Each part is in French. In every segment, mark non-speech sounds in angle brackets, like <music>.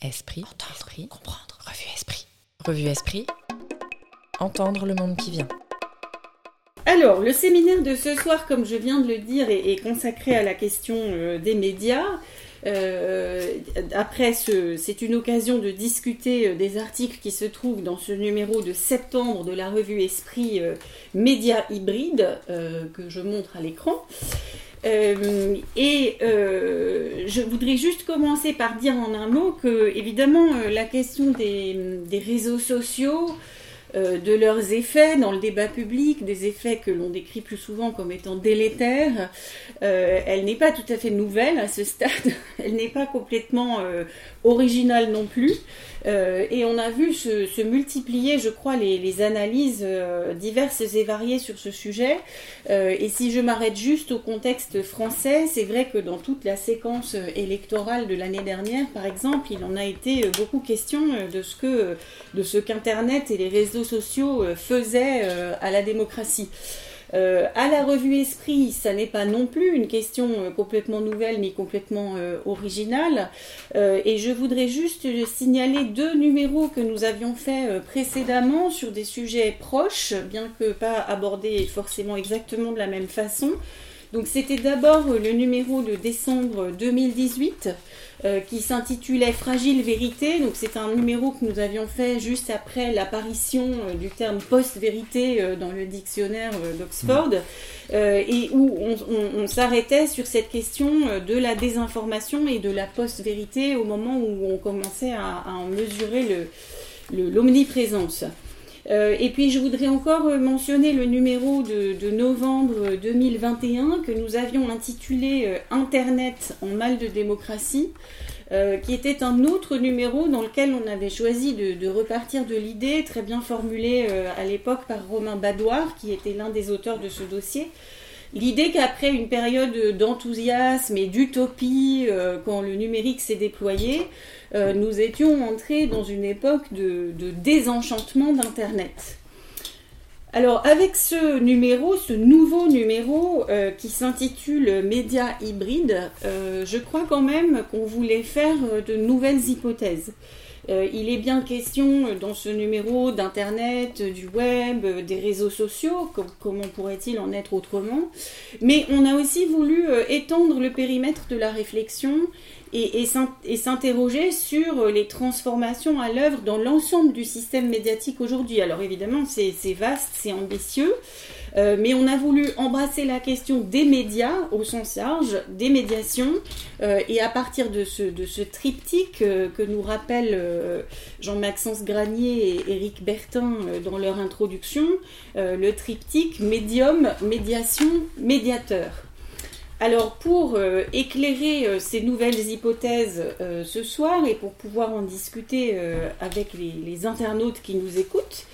Esprit, entendre, comprendre. Revue Esprit. Revue Esprit. Entendre le monde qui vient. Alors, le séminaire de ce soir, comme je viens de le dire, est, est consacré à la question euh, des médias. Euh, après, c'est une occasion de discuter euh, des articles qui se trouvent dans ce numéro de septembre de la revue Esprit euh, Média Hybride euh, que je montre à l'écran. Euh, et euh, je voudrais juste commencer par dire en un mot que, évidemment, euh, la question des, des réseaux sociaux, de leurs effets dans le débat public, des effets que l'on décrit plus souvent comme étant délétères, elle n'est pas tout à fait nouvelle à ce stade, <laughs> elle n'est pas complètement originale non plus. Euh, et on a vu se, multiplier, je crois, les, analyses euh, diverses et variées sur ce sujet. Euh, et si je m'arrête juste au contexte français, c'est vrai que dans toute la séquence électorale de l'année dernière, par exemple, il en a été beaucoup question de ce que, de ce qu'Internet et les réseaux sociaux faisaient à la démocratie. Euh, à la revue Esprit, ça n'est pas non plus une question euh, complètement nouvelle ni complètement euh, originale. Euh, et je voudrais juste signaler deux numéros que nous avions fait euh, précédemment sur des sujets proches, bien que pas abordés forcément exactement de la même façon. Donc c'était d'abord euh, le numéro de décembre 2018 euh, qui s'intitulait Fragile vérité. Donc c'est un numéro que nous avions fait juste après l'apparition euh, du terme post-vérité euh, dans le dictionnaire d'Oxford euh, et où on, on- on s'arrêtait sur cette question de la désinformation et de la post-vérité au moment où on commençait à, à en mesurer le- le- l'omniprésence. Euh, et puis je voudrais encore euh, mentionner le numéro de, novembre 2021 que nous avions intitulé euh, Internet en mal de démocratie, euh, qui était un autre numéro dans lequel on avait choisi de, repartir de l'idée très bien formulée euh, à l'époque par Romain Badoir, qui était l'un des auteurs de ce dossier. L'idée qu'après une période d'enthousiasme et d'utopie, euh, quand le numérique s'est déployé, euh, nous étions entrés dans une époque de, désenchantement d'Internet. Alors avec ce numéro, ce nouveau numéro euh, qui s'intitule Média hybride, je crois quand même qu'on voulait faire de nouvelles hypothèses. Euh, il est bien question euh, dans ce numéro d'Internet, euh, du web, des réseaux sociaux, com- comment pourrait-il en être autrement Mais on a aussi voulu étendre le périmètre de la réflexion et, et s'in- et s'interroger sur les transformations à l'œuvre dans l'ensemble du système médiatique aujourd'hui. Alors évidemment, c'est vaste, c'est ambitieux, euh, mais on a voulu embrasser la question des médias au sens large, des médiations, euh, et à partir de ce, de triptyque euh, que nous rappellent Jean-Maxence Granier et Éric Bertin dans leur introduction, le triptyque médium, médiation, médiateur. Alors pour éclairer ces nouvelles hypothèses ce soir et pour pouvoir en discuter avec les internautes qui nous écoutent,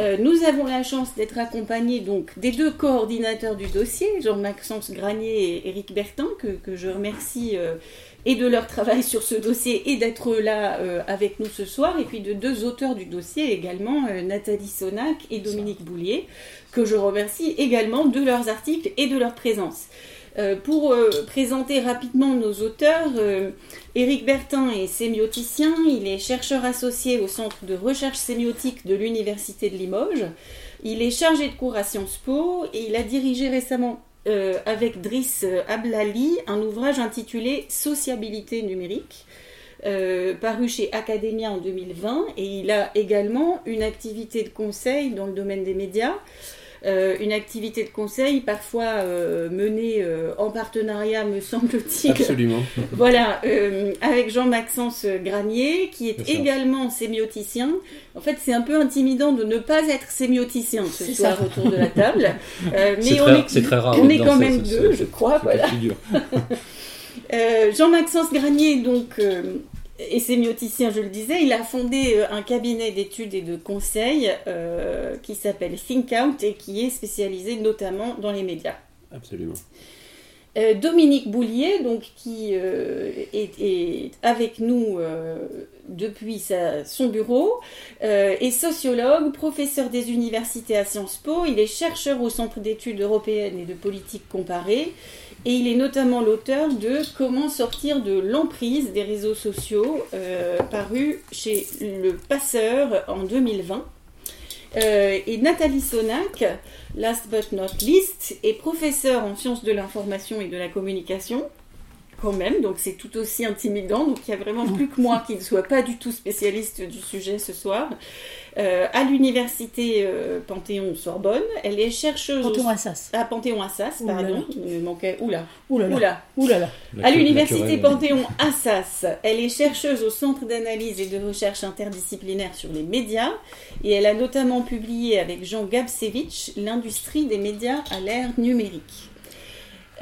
euh, nous avons la chance d'être accompagnés donc des deux coordinateurs du dossier, Jean-Maxence Granier et Éric Bertin, que, que je remercie euh, et de leur travail sur ce dossier et d'être là euh, avec nous ce soir, et puis de deux auteurs du dossier également, Nathalie Sonac et Dominique Boulier, que je remercie également de leurs articles et de leur présence. Euh, pour euh, présenter rapidement nos auteurs, euh, Éric Bertin est sémioticien, il est chercheur associé au Centre de recherche sémiotique de l'Université de Limoges. Il est chargé de cours à Sciences Po et il a dirigé récemment avec Driss Ablali un ouvrage intitulé Sociabilité numérique. paru chez Academia en 2020 et il a également une activité de conseil dans le domaine des médias une activité de conseil parfois euh, menée euh, en partenariat, me semble-t-il, Absolument. <laughs> voilà, euh, avec Jean-Maxence Granier, qui est également sémioticien. En fait, c'est un peu intimidant de ne pas être sémioticien ce C'est soir ça. autour de la table. <laughs> Euh, mais C'est on très, est, c'est très rare. on est quand même ce- deux, ce- je crois. Voilà. <laughs> Euh, Jean-Maxence Granier, donc, euh, est sémioticien, je le disais. Il a fondé euh, un cabinet d'études et de conseils euh, qui s'appelle Think Out et qui est spécialisé notamment dans les médias. Absolument. Euh, Dominique Boulier, donc, qui euh, est, est avec nous depuis sa- son bureau, est sociologue, professeur des universités à Sciences Po. Il est chercheur au Centre d'études européennes et de politique comparée. Et il est notamment l'auteur de Comment sortir de l'emprise des réseaux sociaux, paru chez Le Passeur en 2020. et Nathalie Sonac, last but not least, est professeure en sciences de l'information et de la communication quand même, donc c'est tout aussi intimidant. Donc il y a vraiment plus que moi qui ne soit pas du tout spécialiste du sujet ce soir. Euh, à l'université euh, Panthéon-Sorbonne, elle est chercheuse. Panthéon-Assas. À Panthéon-Assas, pardon. Il me manquait. Oula. Oula. Oula. À l'université Panthéon-Assas, elle est chercheuse au Centre d'analyse et de recherche interdisciplinaire sur les médias. Et elle a notamment publié avec Jean Gabsevich L'industrie des médias à l'ère numérique.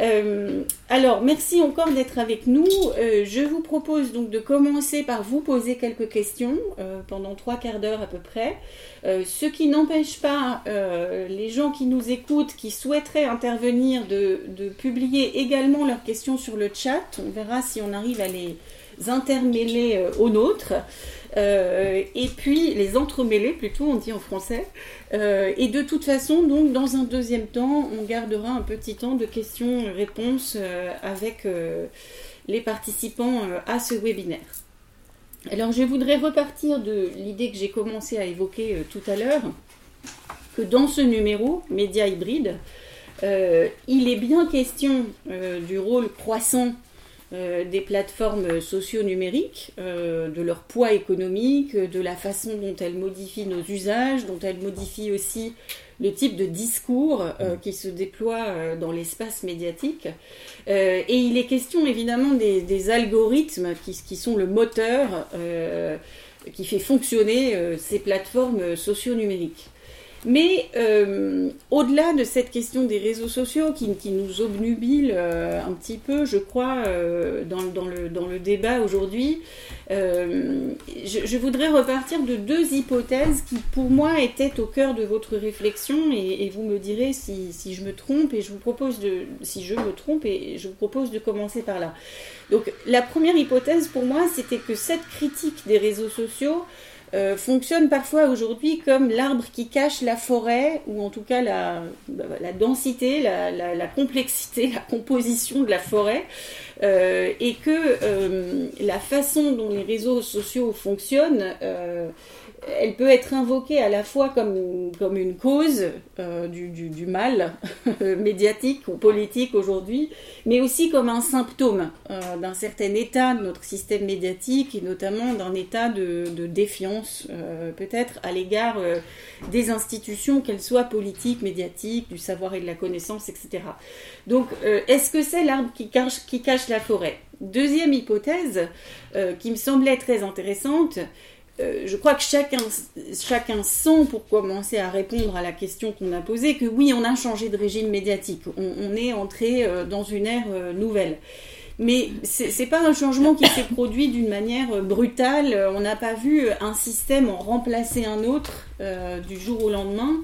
Euh, alors, merci encore d'être avec nous. Euh, je vous propose donc de commencer par vous poser quelques questions euh, pendant trois quarts d'heure à peu près. ce qui n'empêche pas les gens qui nous écoutent, qui souhaiteraient intervenir, de, de, publier également leurs questions sur le chat. On verra si on arrive à les intermêler aux nôtres. Euh, et puis les entremêler plutôt, on dit en français. Euh, et de toute façon, donc dans un deuxième temps, on gardera un petit temps de questions-réponses euh, avec les participants à ce webinaire. Alors je voudrais repartir de l'idée que j'ai commencé à évoquer tout à l'heure, que dans ce numéro, Média hybride, il est bien question du rôle croissant des plateformes socio-numériques, euh, de leur poids économique, de la façon dont elles modifient nos usages, dont elles modifient aussi le type de discours euh, mm. qui se déploie dans l'espace médiatique. et il est question évidemment des, algorithmes qui, qui, sont le moteur qui fait fonctionner ces plateformes socio-numériques. Mais euh, au-delà de cette question des réseaux sociaux qui, nous obnubile euh, un petit peu, je crois, euh, dans, le, débat aujourd'hui, je, voudrais repartir de deux hypothèses qui, pour moi, étaient au cœur de votre réflexion, et, vous me direz si, si, je me trompe, et je vous propose de, si je me trompe, et je vous propose de commencer par là. Donc, la première hypothèse pour moi, c'était que cette critique des réseaux sociaux euh, fonctionne parfois aujourd'hui comme l'arbre qui cache la forêt, ou en tout cas la, densité, la, complexité, la composition de la forêt, euh, et que euh, la façon dont les réseaux sociaux fonctionnent elle peut être invoquée à la fois comme, comme une cause euh, du, mal <laughs> médiatique ou politique aujourd'hui, mais aussi comme un symptôme euh, d'un certain état de notre système médiatique et notamment d'un état de, défiance euh, peut-être à l'égard des institutions, qu'elles soient politiques, médiatiques, du savoir et de la connaissance, etc. Donc, est-ce que c'est l'arbre qui cache la forêt? Deuxième hypothèse qui me semblait très intéressante, euh, je crois que chacun, chacun sent, pour commencer à répondre à la question qu'on a posée, que oui, on a changé de régime médiatique. On, est entré euh, dans une ère euh, nouvelle. Mais c'est pas un changement qui s'est produit d'une manière brutale. On n'a pas vu un système en remplacer un autre du jour au lendemain.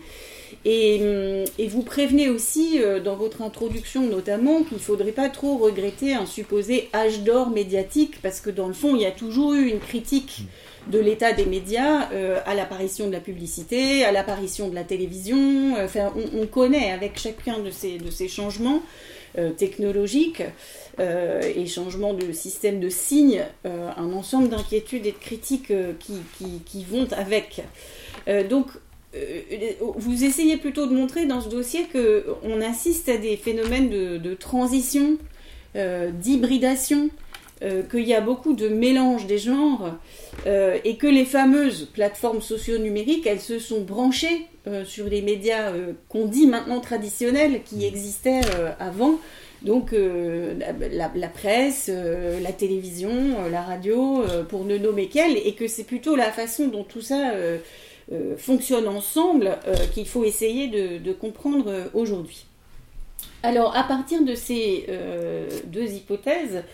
Et, hum, et, vous prévenez aussi, dans votre introduction notamment, qu'il ne faudrait pas trop regretter un supposé âge d'or médiatique, parce que dans le fond, il y a toujours eu une critique de l'état des médias euh, à l'apparition de la publicité, à l'apparition de la télévision. Euh, enfin, on, connaît avec chacun de ces, de ces changements euh, technologiques et changements de système de signes, un ensemble d'inquiétudes et de critiques qui, qui, vont avec. donc, vous essayez plutôt de montrer dans ce dossier qu'on assiste à des phénomènes de, de transition, d'hybridation, euh, qu'il y a beaucoup de mélange des genres euh, et que les fameuses plateformes socio-numériques, elles se sont branchées euh, sur les médias qu'on dit maintenant traditionnels, qui existaient avant. Donc la, presse, la télévision, la radio, pour ne nommer qu'elles, et que c'est plutôt la façon dont tout ça fonctionne ensemble qu'il faut essayer de comprendre aujourd'hui. Alors à partir de ces deux hypothèses,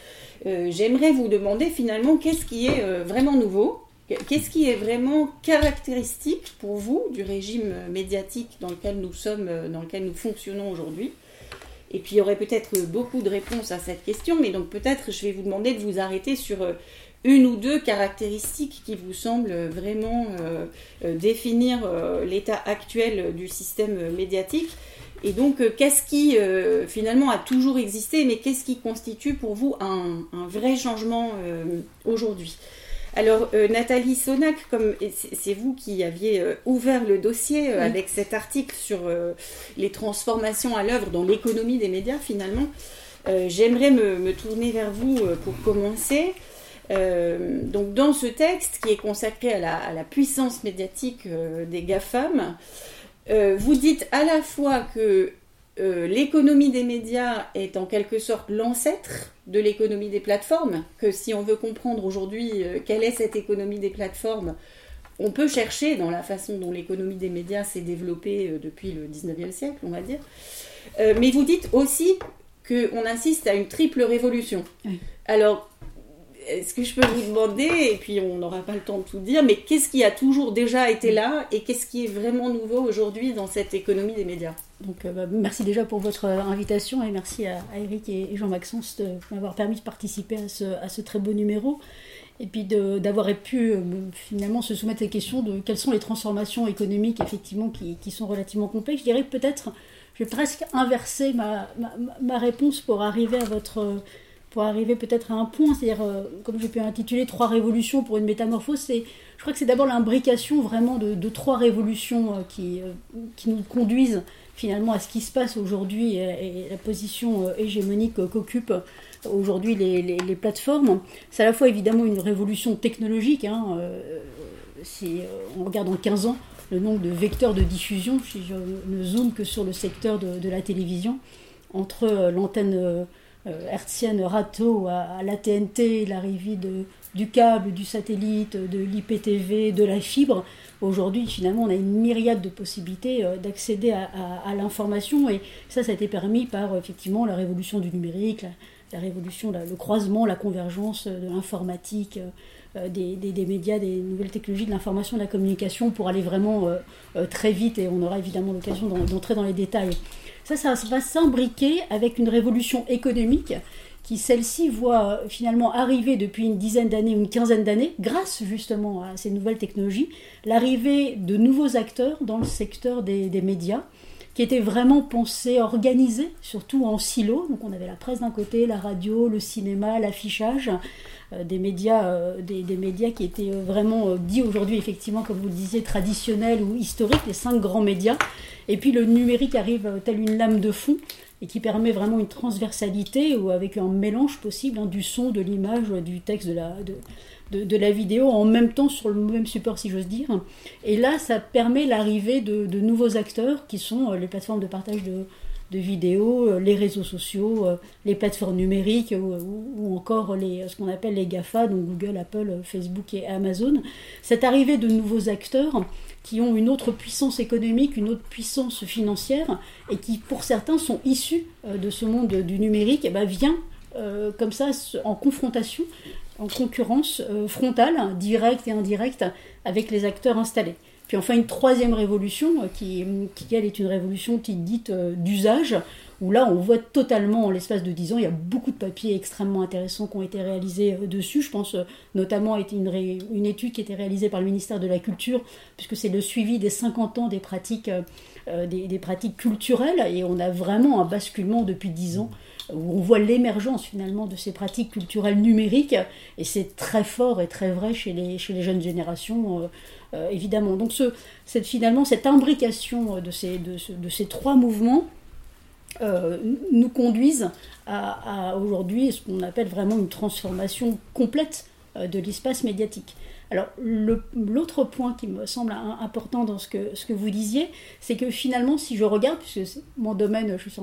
euh, j'aimerais vous demander finalement qu'est-ce qui est euh, vraiment nouveau, qu'est-ce qui est vraiment caractéristique pour vous du régime médiatique dans lequel nous sommes, euh, dans lequel nous fonctionnons aujourd'hui? Et puis il y aurait peut-être beaucoup de réponses à cette question, mais donc peut-être je vais vous demander de vous arrêter sur une ou deux caractéristiques qui vous semblent vraiment définir l'état actuel du système médiatique Et donc, qu'est-ce qui finalement a toujours existé, mais qu'est-ce qui constitue pour vous un, vrai changement aujourd'hui? Alors Nathalie Sonac, comme c'est vous qui aviez ouvert le dossier avec cet article sur les transformations à l'œuvre dans l'économie des médias finalement, j'aimerais me, tourner vers vous pour commencer. Euh, donc dans ce texte qui est consacré à la, puissance médiatique euh, des GAFAM, euh, vous dites à la fois que l'économie des médias est en quelque sorte l'ancêtre de l'économie des plateformes, que si on veut comprendre aujourd'hui quelle est cette économie des plateformes, on peut chercher dans la façon dont l'économie des médias s'est développée depuis le 19e siècle, on va dire. mais vous dites aussi qu'on assiste à une triple révolution. Alors, est-ce que je peux vous demander, et puis on n'aura pas le temps de tout dire, mais qu'est-ce qui a toujours déjà été là et qu'est-ce qui est vraiment nouveau aujourd'hui dans cette économie des médias? Donc, euh, bah, merci déjà pour votre euh, invitation et merci à, Eric et, Jean-Maxence de m'avoir permis de participer à ce, très beau numéro et puis d'avoir pu euh, finalement se soumettre à la question de quelles sont les transformations économiques effectivement qui, sont relativement complexes. Je dirais peut-être, je vais presque inverser ma, ma réponse pour arriver à votre pour arriver peut-être à un point, c'est-à-dire, euh, comme j'ai pu intituler Trois révolutions pour une métamorphose, je crois que c'est d'abord l'imbrication vraiment de, trois révolutions euh, qui, euh, qui nous conduisent finalement à ce qui se passe aujourd'hui et, la position hégémonique qu'occupent aujourd'hui les, les, plateformes. C'est à la fois évidemment une révolution technologique, hein, si on regarde en 15 ans le nombre de vecteurs de diffusion, si je ne zoome que sur le secteur de, la télévision, entre l'antenne hertzienne râteau à, la TNT, l'arrivée du câble, du satellite, de l'IPTV, de la fibre. Aujourd'hui, finalement, on a une myriade de possibilités euh, d'accéder à, l'information et ça, ça a été permis par effectivement la révolution du numérique, la, révolution, le croisement, la convergence de l'informatique, euh, des, médias, des nouvelles technologies de l'information, de la communication pour aller vraiment très vite et on aura évidemment l'occasion d'entrer dans les détails. Ça, ça va s'imbriquer avec une révolution économique qui, celle-ci, voit finalement arriver depuis une dizaine d'années ou une quinzaine d'années, grâce justement à ces nouvelles technologies, l'arrivée de nouveaux acteurs dans le secteur des, médias qui étaient vraiment pensés, organisés, surtout en silo. Donc on avait la presse d'un côté, la radio, le cinéma, l'affichage, euh, des médias, euh, des, médias qui étaient euh, vraiment dits aujourd'hui effectivement, comme vous le disiez, traditionnels ou historiques, les cinq grands médias, et puis le numérique arrive tel une lame de fond et qui permet vraiment une transversalité ou avec un mélange possible hein, du son, de l'image, du texte, de la, de, la vidéo en même temps sur le même support si j'ose dire. Et là, ça permet l'arrivée de, nouveaux acteurs qui sont euh, les plateformes de partage de, de vidéos, euh, les réseaux sociaux, euh, les plateformes numériques ou, encore ce qu'on appelle les GAFA, donc Google, Apple, Facebook et Amazon. Cette arrivée de nouveaux acteurs qui ont une autre puissance économique, une autre puissance financière, et qui pour certains sont issus euh, de ce monde du numérique, et eh ben, vient comme ça en confrontation, en concurrence frontale, directe et indirecte, avec les acteurs installés. Puis enfin une troisième révolution, qui, qui est une révolution dite d'usage, où là on voit totalement en l'espace de 10 ans, il y a beaucoup de papiers extrêmement intéressants qui ont été réalisés euh, dessus. Je pense euh, notamment à une, une étude qui a été réalisée par le ministère de la Culture, puisque c'est le suivi des 50 ans des pratiques, euh, des, pratiques culturelles, et on a vraiment un basculement depuis 10 ans on voit l'émergence finalement de ces pratiques culturelles numériques, et c'est très fort et très vrai chez les, jeunes générations, évidemment. Donc ce, cette, finalement, cette imbrication de ces, trois mouvements, euh, nous conduisent à, aujourd'hui ce qu'on appelle vraiment une transformation complète euh, de l'espace médiatique. Alors l'autre point qui me semble important dans ce que, vous disiez, c'est que finalement, si je regarde, puisque mon domaine, je suis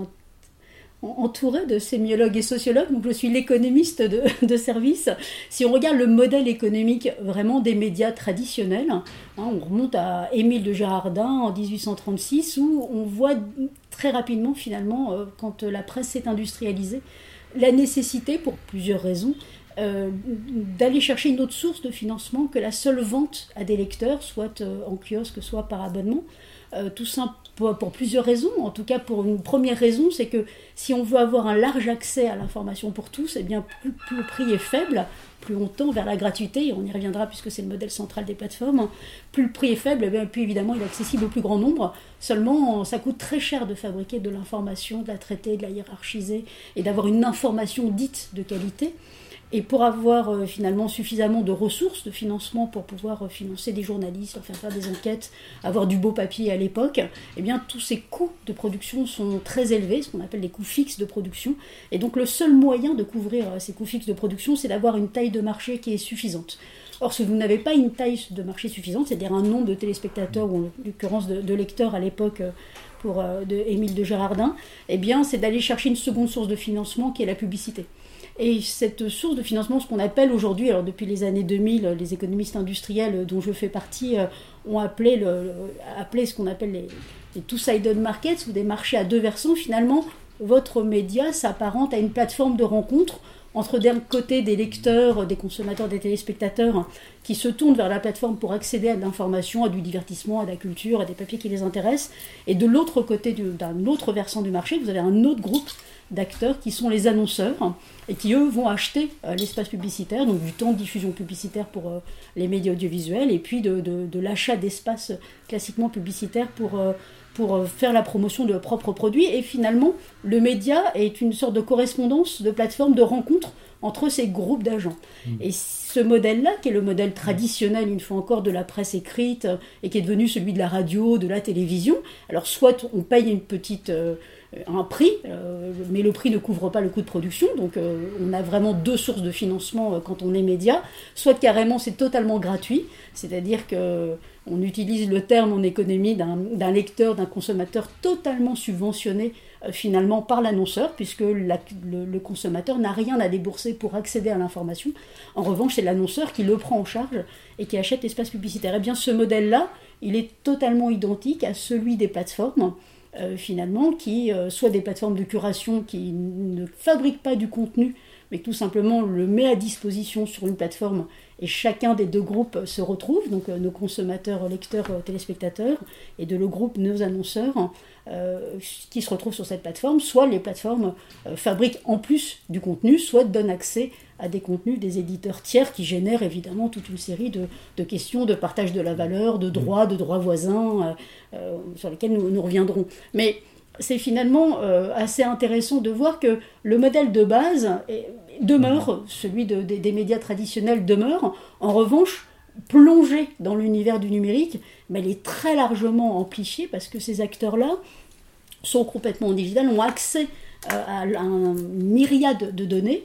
entouré de sémiologues et sociologues, donc je suis l'économiste de, de, service. Si on regarde le modèle économique vraiment des médias traditionnels, hein, on remonte à Émile de Girardin en 1836, où on voit très rapidement finalement, euh, quand la presse s'est industrialisée, la nécessité, pour plusieurs raisons, euh, d'aller chercher une autre source de financement que la seule vente à des lecteurs, soit euh, en kiosque, soit par abonnement. tout simple pour, plusieurs raisons. En tout cas, pour une première raison, c'est que si on veut avoir un large accès à l'information pour tous, eh bien, plus, le prix est faible, plus on tend vers la gratuité, et on y reviendra puisque c'est le modèle central des plateformes, plus le prix est faible, eh plus évidemment il est accessible au plus grand nombre. Seulement, ça coûte très cher de fabriquer de l'information, de la traiter, de la hiérarchiser, et d'avoir une information dite de qualité. Et pour avoir euh, finalement suffisamment de ressources, de financement pour pouvoir euh, financer des journalistes, faire faire des enquêtes, avoir du beau papier à l'époque, eh bien tous ces coûts de production sont très élevés, ce qu'on appelle les coûts fixes de production. Et donc le seul moyen de couvrir euh, ces coûts fixes de production, c'est d'avoir une taille de marché qui est suffisante. Or, si vous n'avez pas une taille de marché suffisante, c'est-à-dire un nombre de téléspectateurs, ou en l'occurrence de, lecteurs à l'époque pour de Émile de Gérardin, eh bien c'est d'aller chercher une seconde source de financement qui est la publicité. Et cette source de financement, ce qu'on appelle aujourd'hui, alors depuis les années 2000, les économistes industriels dont je fais partie euh, ont appelé, ce qu'on appelle les, les two-sided markets, ou des marchés à deux versants. Finalement, votre média s'apparente à une plateforme de rencontre entre d'un côté des lecteurs, des consommateurs, des téléspectateurs qui se tournent vers la plateforme pour accéder à de l'information, à du divertissement, à de la culture, à des papiers qui les intéressent, et de l'autre côté d'un autre versant du marché, vous avez un autre groupe d'acteurs qui sont les annonceurs et qui eux vont acheter euh, l'espace publicitaire, donc du temps de diffusion publicitaire pour euh, les médias audiovisuels et puis de, l'achat d'espace classiquement publicitaire pour, euh, pour faire la promotion de leurs propres produits. Et finalement, le média est une sorte de correspondance, de plateforme de rencontre entre ces groupes d'agents. Mmh. Et ce modèle-là, qui est le modèle traditionnel, une fois encore, de la presse écrite, et qui est devenu celui de la radio, de la télévision, alors soit on paye une petite un prix, euh, mais le prix ne couvre pas le coût de production, donc euh, on a vraiment deux sources de financement euh, quand on est média, soit carrément c'est totalement gratuit, c'est-à-dire que on utilise le terme en économie d'un lecteur, d'un consommateur totalement subventionné finalement par l'annonceur, puisque le, consommateur n'a rien à débourser pour accéder à l'information. En revanche, c'est l'annonceur qui le prend en charge et qui achète l'espace publicitaire. Eh bien ce modèle-là, il est totalement identique à celui des plateformes. Euh, finalement, qui euh, soit des plateformes de curation qui ne fabriquent pas du contenu, mais tout simplement le met à disposition sur une plateforme et chacun des deux groupes se retrouve, donc euh, nos consommateurs, lecteurs, téléspectateurs, et de le groupe nos annonceurs, qui se retrouvent sur cette plateforme, soit les plateformes fabriquent en plus du contenu, soit donnent accès à des contenus des éditeurs tiers qui génèrent évidemment toute une série de, questions de partage de la valeur, de droits, de droits voisins, euh, euh, sur lesquels nous, nous reviendrons. Mais c'est finalement euh, assez intéressant de voir que le modèle de base demeure, celui des médias traditionnels demeure, en revanche, plongé dans l'univers du numérique, mais il est très largement amplifié parce que ces acteurs-là sont complètement en digital, ont accès à un myriade de données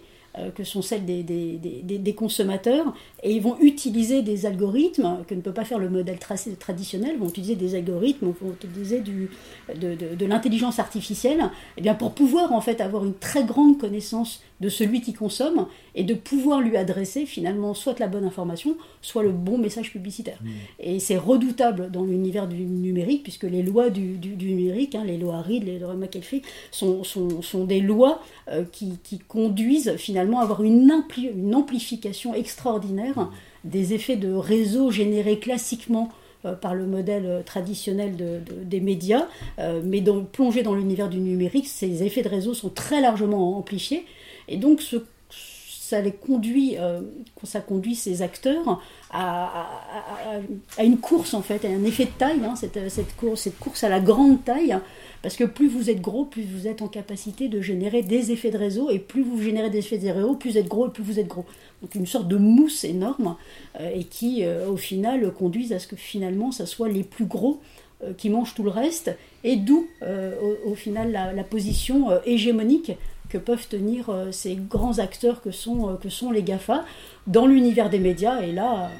que sont celles des, des, des, consommateurs, et ils vont utiliser des algorithmes que ne peut pas faire le modèle traditionnel, vont utiliser des algorithmes, vont utiliser du, de, de, de l'intelligence artificielle, et eh bien pour pouvoir en fait avoir une très grande connaissance de celui qui consomme et de pouvoir lui adresser finalement soit la bonne information, soit le bon message publicitaire. Mmh. Et c'est redoutable dans l'univers du numérique, puisque les lois du, numérique, hein, les lois Reed, les lois McAfee, sont, sont, sont des lois euh, qui, qui, conduisent finalement à avoir une, une amplification extraordinaire mmh. des effets de réseau générés classiquement euh, par le modèle euh, traditionnel de, des médias, mais dans, plongés dans l'univers du numérique, ces effets de réseau sont très largement amplifiés et donc, ça les conduit, euh, ça conduit ces acteurs à, une course en fait, à un effet de taille, hein, cette, course, à la grande taille, parce que plus vous êtes gros, plus vous êtes en capacité de générer des effets de réseau, et plus vous générez des effets de réseau, plus vous êtes gros et plus vous êtes gros. Donc une sorte de mousse énorme, euh, et qui euh, au final conduisent à ce que finalement ça soit les plus gros qui mangent tout le reste, et d'où au, final la position hégémonique que peuvent tenir euh, ces grands acteurs que sont, euh, que sont les GAFA dans l'univers des médias. Et là,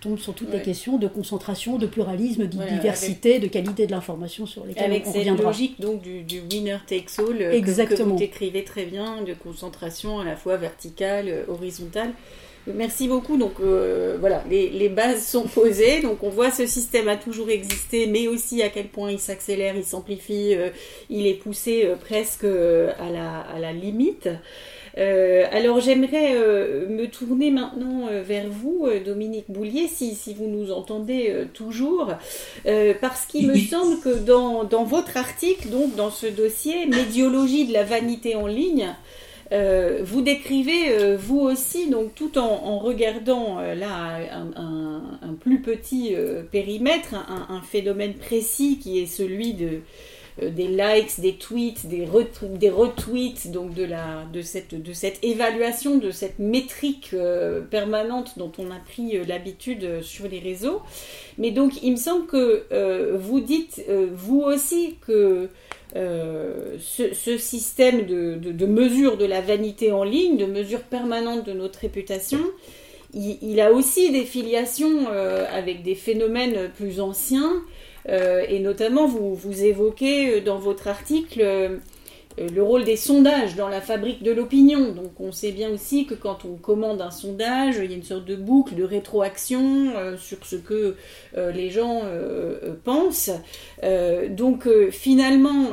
tombe sur toutes les questions de concentration, de pluralisme, de diversité, de qualité de l'information sur lesquelles avec on cette logique donc du, winner takes all Exactement. Que, que vous décrivez très bien, de concentration à la fois verticale, horizontale. Merci beaucoup. Donc euh, voilà, les, bases sont posées. Donc on voit ce système a toujours existé, mais aussi à quel point il s'accélère, il s'amplifie, euh, il est poussé euh, presque à la, à, la, limite. Alors j'aimerais me tourner maintenant vers vous, Dominique Boulier, si, si, vous nous entendez toujours, parce qu'il me semble que dans, dans, votre article, donc dans ce dossier, Médiologie de la vanité en ligne, vous décrivez vous aussi, donc tout en, en regardant là un, un, plus petit périmètre, un, phénomène précis qui est celui de euh, des likes, des tweets, des, retweets, donc de, la, de, cette, de cette évaluation, de cette métrique euh, permanente dont on a pris euh, l'habitude sur les réseaux. Mais donc il me semble que vous dites, vous aussi, que ce, système de, de, mesure de la vanité en ligne, de mesure permanente de notre réputation, il, a aussi des filiations avec des phénomènes plus anciens euh, et notamment, vous, évoquez euh, dans votre article euh, le rôle des sondages dans la fabrique de l'opinion. Donc on sait bien aussi que quand on commande un sondage, il y a une sorte de boucle de rétroaction sur ce que les gens pensent. donc finalement,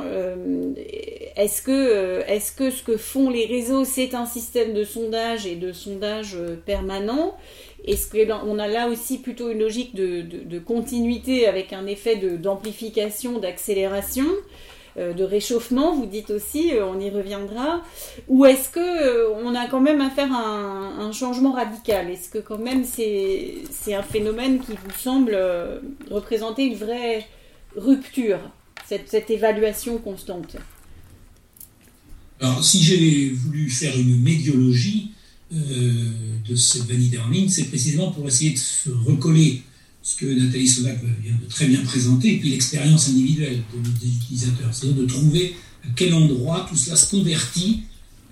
est-ce que, que ce que font les réseaux, c'est un système de sondage et de sondage permanent? Est-ce qu'on a là aussi plutôt une logique de, continuité avec un effet d'amplification, d'accélération, euh, de réchauffement, vous dites aussi, euh, on y reviendra, ou est-ce que euh, on a quand même à faire un, changement radical? Est-ce que quand même c'est un phénomène qui vous semble représenter une vraie rupture, cette, cette évaluation constante? Alors, si j'ai voulu faire une médiologie, de cette vanité en ligne, c'est précisément pour essayer de se recoller ce que Nathalie Sovac vient de très bien présenter, et puis l'expérience individuelle des utilisateurs, c'est-à-dire de trouver à quel endroit tout cela se convertit,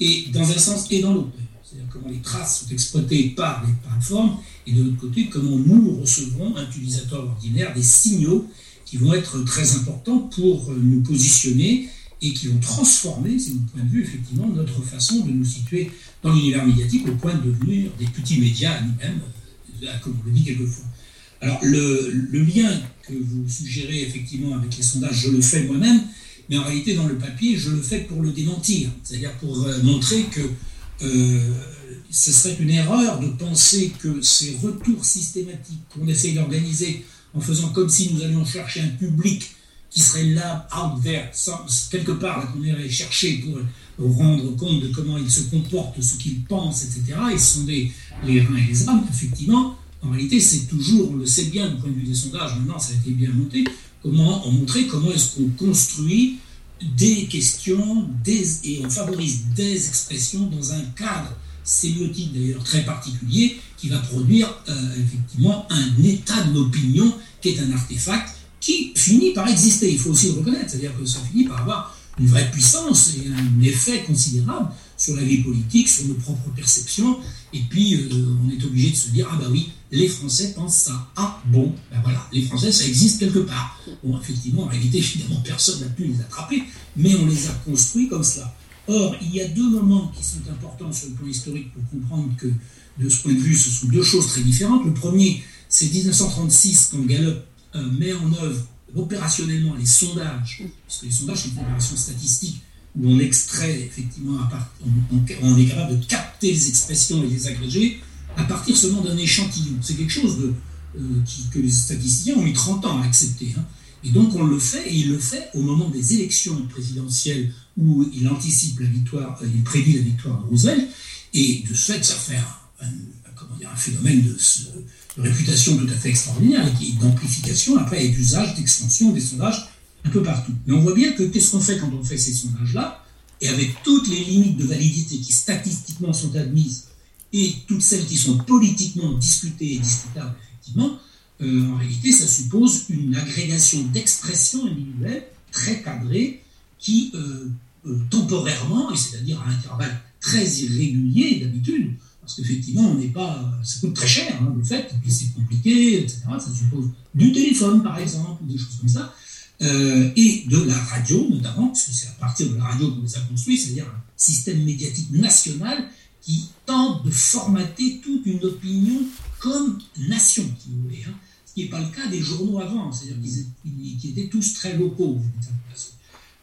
et dans un sens et dans l'autre. C'est-à-dire comment les traces sont exploitées par les plateformes, et de l'autre côté, comment nous recevrons, un utilisateur ordinaire, des signaux qui vont être très importants pour nous positionner et qui vont transformer, c'est mon point de vue, effectivement, notre façon de nous situer dans l'univers médiatique au point de devenir des petits médias nous-mêmes, euh, comme on le dit quelquefois. Alors, le, le, lien que vous suggérez effectivement avec les sondages, je le fais moi-même, mais en réalité, dans le papier, je le fais pour le démentir, c'est-à-dire pour euh, montrer que euh, ce serait une erreur de penser que ces retours systématiques qu'on essaye d'organiser en faisant comme si nous allions chercher un public qui serait là, out there, quelque part, qu'on irait chercher pour, rendre compte de comment il se comporte, ce qu'il pense, etc. Ils sont des, les reins et les âmes, effectivement. En réalité, c'est toujours, on le sait bien du point de vue des sondages, maintenant ça a été bien monté, comment on montrait comment est-ce qu'on construit des questions et on favorise des expressions dans un cadre sémiotique d'ailleurs très particulier qui va produire euh, effectivement un état de l'opinion qui est un artefact qui finit par exister. Il faut aussi le reconnaître, c'est-à-dire que ça finit par avoir une vraie puissance et un effet considérable sur la vie politique, sur nos propres perceptions. Et puis, euh, on est obligé de se dire, ah bah oui, les Français pensent ça. Ah bon, ben voilà, les Français, ça existe quelque part. Bon, effectivement, en réalité, <laughs> finalement, personne n'a pu les attraper, mais on les a construits comme cela. Or, il y a deux moments qui sont importants sur le plan historique pour comprendre que, de ce point de vue, ce sont deux choses très différentes. Le premier, c'est 1936, quand Gallup euh, met en œuvre opérationnellement les sondages, parce que les sondages, c'est une opération statistique où on extrait effectivement, à part, on, est capable de capter les expressions et les agréger à partir seulement d'un échantillon. C'est quelque chose de, euh, que les statisticiens ont mis 30 ans à accepter. Hein. Et donc on le fait, et il le fait au moment des élections présidentielles où il anticipe la victoire, euh, il prédit la victoire de Roosevelt, et de ce fait, ça fait un, comment dire, un phénomène de, réputation tout à fait extraordinaire et qui d'amplification après et d'usage, d'extension des sondages un peu partout. Mais on voit bien que qu'est-ce qu'on fait quand on fait ces sondages-là, et avec toutes les limites de validité qui statistiquement sont admises et toutes celles qui sont politiquement discutées et discutables, effectivement, euh, en réalité, ça suppose une agrégation d'expressions individuelles très cadrées qui, euh, euh, temporairement, et c'est-à-dire à intervalles très irréguliers d'habitude, parce qu'effectivement, on n'est pas. Ça coûte très cher, hein, le fait, et puis c'est compliqué, etc. Ça suppose du téléphone, par exemple, des choses comme ça, euh, et de la radio, notamment, parce que c'est à partir de la radio qu'on les a construits, c'est-à-dire un système médiatique national qui tente de formater toute une opinion comme nation, si vous voulez. Hein. Ce qui n'est pas le cas des journaux avant, c'est-à-dire qu'ils étaient tous très locaux.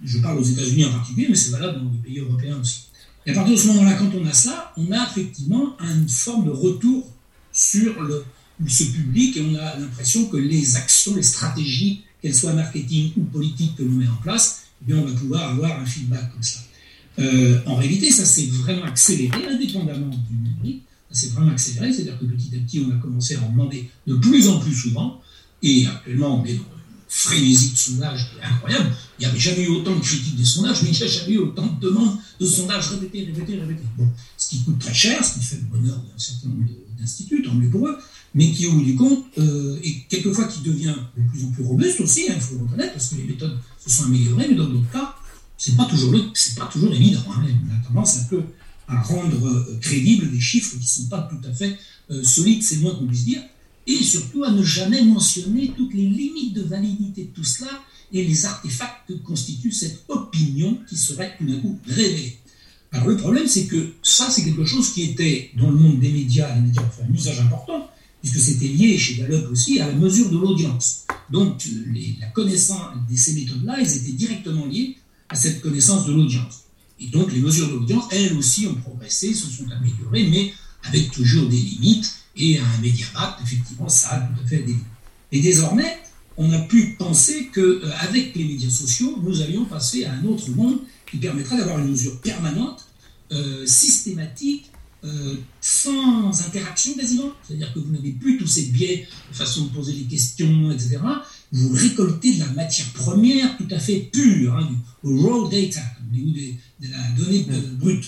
Je parle aux États-Unis en particulier, mais c'est valable dans les pays européens aussi. Et à partir de ce moment-là, quand on a ça, on a effectivement une forme de retour sur ce public et on a l'impression que les actions, les stratégies, qu'elles soient marketing ou politiques que l'on met en place, eh bien, on va pouvoir avoir un feedback comme ça. Euh, en réalité, ça s'est vraiment accéléré, indépendamment du numérique. Ça s'est vraiment accéléré, c'est-à-dire que petit à petit, on a commencé à en demander de plus en plus souvent. Et actuellement, on est dans frénésie de sondage incroyable. Il n'y avait jamais eu autant de critiques des sondages, mais il n'y a jamais eu autant de demandes de sondages répétés, répétés, répétés. Bon, ce qui coûte très cher, ce qui fait le bonheur d'un certain nombre d'instituts, tant mieux pour eux, mais qui, au bout du compte, euh, et quelquefois qui devient de plus en plus robuste aussi, hein, il faut le reconnaître, parce que les méthodes se sont améliorées, mais dans d'autres cas, c'est pas toujours c'est pas toujours évident. Hein. On a tendance un peu à rendre euh, crédibles des chiffres qui ne sont pas tout à fait euh, solides, c'est moins qu'on puisse dire, et surtout à ne jamais mentionner toutes les limites de validité de tout cela et les artefacts que constitue cette opinion qui serait tout d'un coup révélée. Alors le problème, c'est que ça, c'est quelque chose qui était dans le monde des médias, les médias ont fait un usage important, puisque c'était lié chez Gallup aussi à la mesure de l'audience. Donc la connaissance de ces méthodes-là, elles étaient directement liées à cette connaissance de l'audience. Et donc les mesures d'audience, elles aussi ont progressé, se sont améliorées, mais avec toujours des limites. Et un médiabat, effectivement, ça a tout à fait des. Et désormais, on a pu penser qu'avec euh, les médias sociaux, nous allions passer à un autre monde qui permettrait d'avoir une mesure permanente, euh, systématique, euh, sans interaction quasiment. C'est-à-dire que vous n'avez plus tous ces biais de façon de poser les questions, etc vous récoltez de la matière première tout à fait pure, hein, du raw data, de la donnée brute,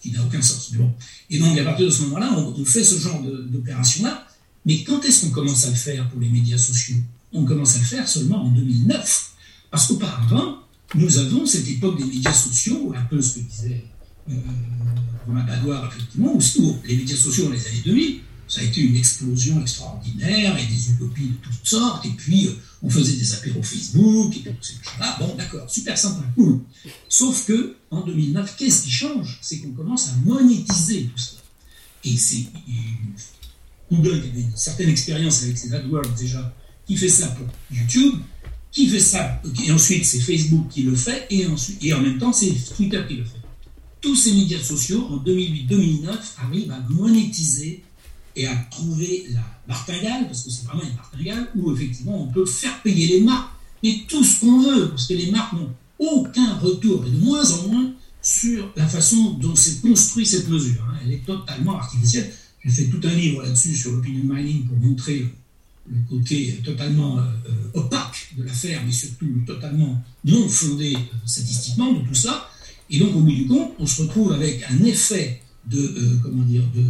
qui n'a aucun sens. Bon. Et donc, à partir de ce moment-là, on, fait ce genre d'opération-là. Mais quand est-ce qu'on commence à le faire pour les médias sociaux? On commence à le faire seulement en 2009. Parce qu'auparavant, nous avons cette époque des médias sociaux, un peu ce que disait euh, Romain Badoir, effectivement, où les médias sociaux dans les années 2000, ça a été une explosion extraordinaire et des utopies de toutes sortes. Et puis, euh, on faisait des apéros Facebook et tout là Bon, d'accord, super sympa, cool. Sauf que, en 2009, qu'est-ce qui change? C'est qu'on commence à monétiser tout ça. Et c'est. Google avait une certaine expérience avec ses AdWords déjà, qui fait ça pour YouTube, qui fait ça, et ensuite c'est Facebook qui le fait, et, ensuite, et en même temps c'est Twitter qui le fait. Tous ces médias sociaux, en 2008-2009, arrivent à monétiser et à trouver la martingale, parce que c'est vraiment une martingale, où effectivement on peut faire payer les marques, mais tout ce qu'on veut, parce que les marques n'ont aucun retour, et de moins en moins, sur la façon dont s'est construite cette mesure. Hein. Elle est totalement artificielle. J'ai fait tout un livre là-dessus sur l'opinion mining pour montrer le côté totalement euh, euh, opaque de l'affaire, mais surtout totalement non fondé euh, statistiquement de tout ça. Et donc, au bout du compte, on se retrouve avec un effet de, euh, comment dire, de,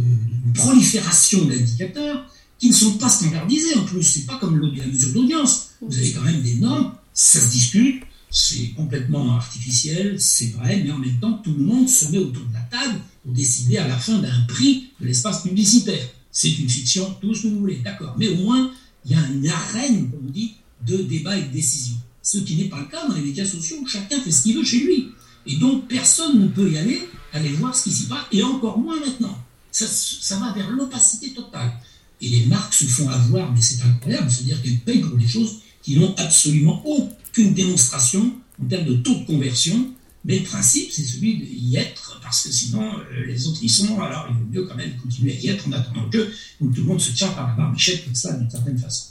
prolifération d'indicateurs qui ne sont pas standardisés en plus. C'est pas comme la mesure d'audience. Vous avez quand même des normes, ça se discute, c'est complètement artificiel, c'est vrai, mais en même temps, tout le monde se met autour de la table pour décider à la fin d'un prix de l'espace publicitaire. C'est une fiction, tout ce que vous voulez, d'accord. Mais au moins, il y a une arène, comme on dit, de débat et de décision. Ce qui n'est pas le cas dans les médias sociaux où chacun fait ce qu'il veut chez lui. Et donc, personne ne peut y aller aller voir ce qui s'y passe, et encore moins maintenant. Ça, va vers l'opacité totale. Et les marques se font avoir, mais c'est incroyable, c'est-à-dire qu'elles payent pour des choses qui n'ont absolument aucune démonstration en termes de taux de conversion, mais le principe, c'est celui d'y être, parce que sinon, euh, les autres y sont, alors il vaut mieux quand même continuer à y être en attendant que tout le monde se tient par la barbichette comme ça, d'une certaine façon.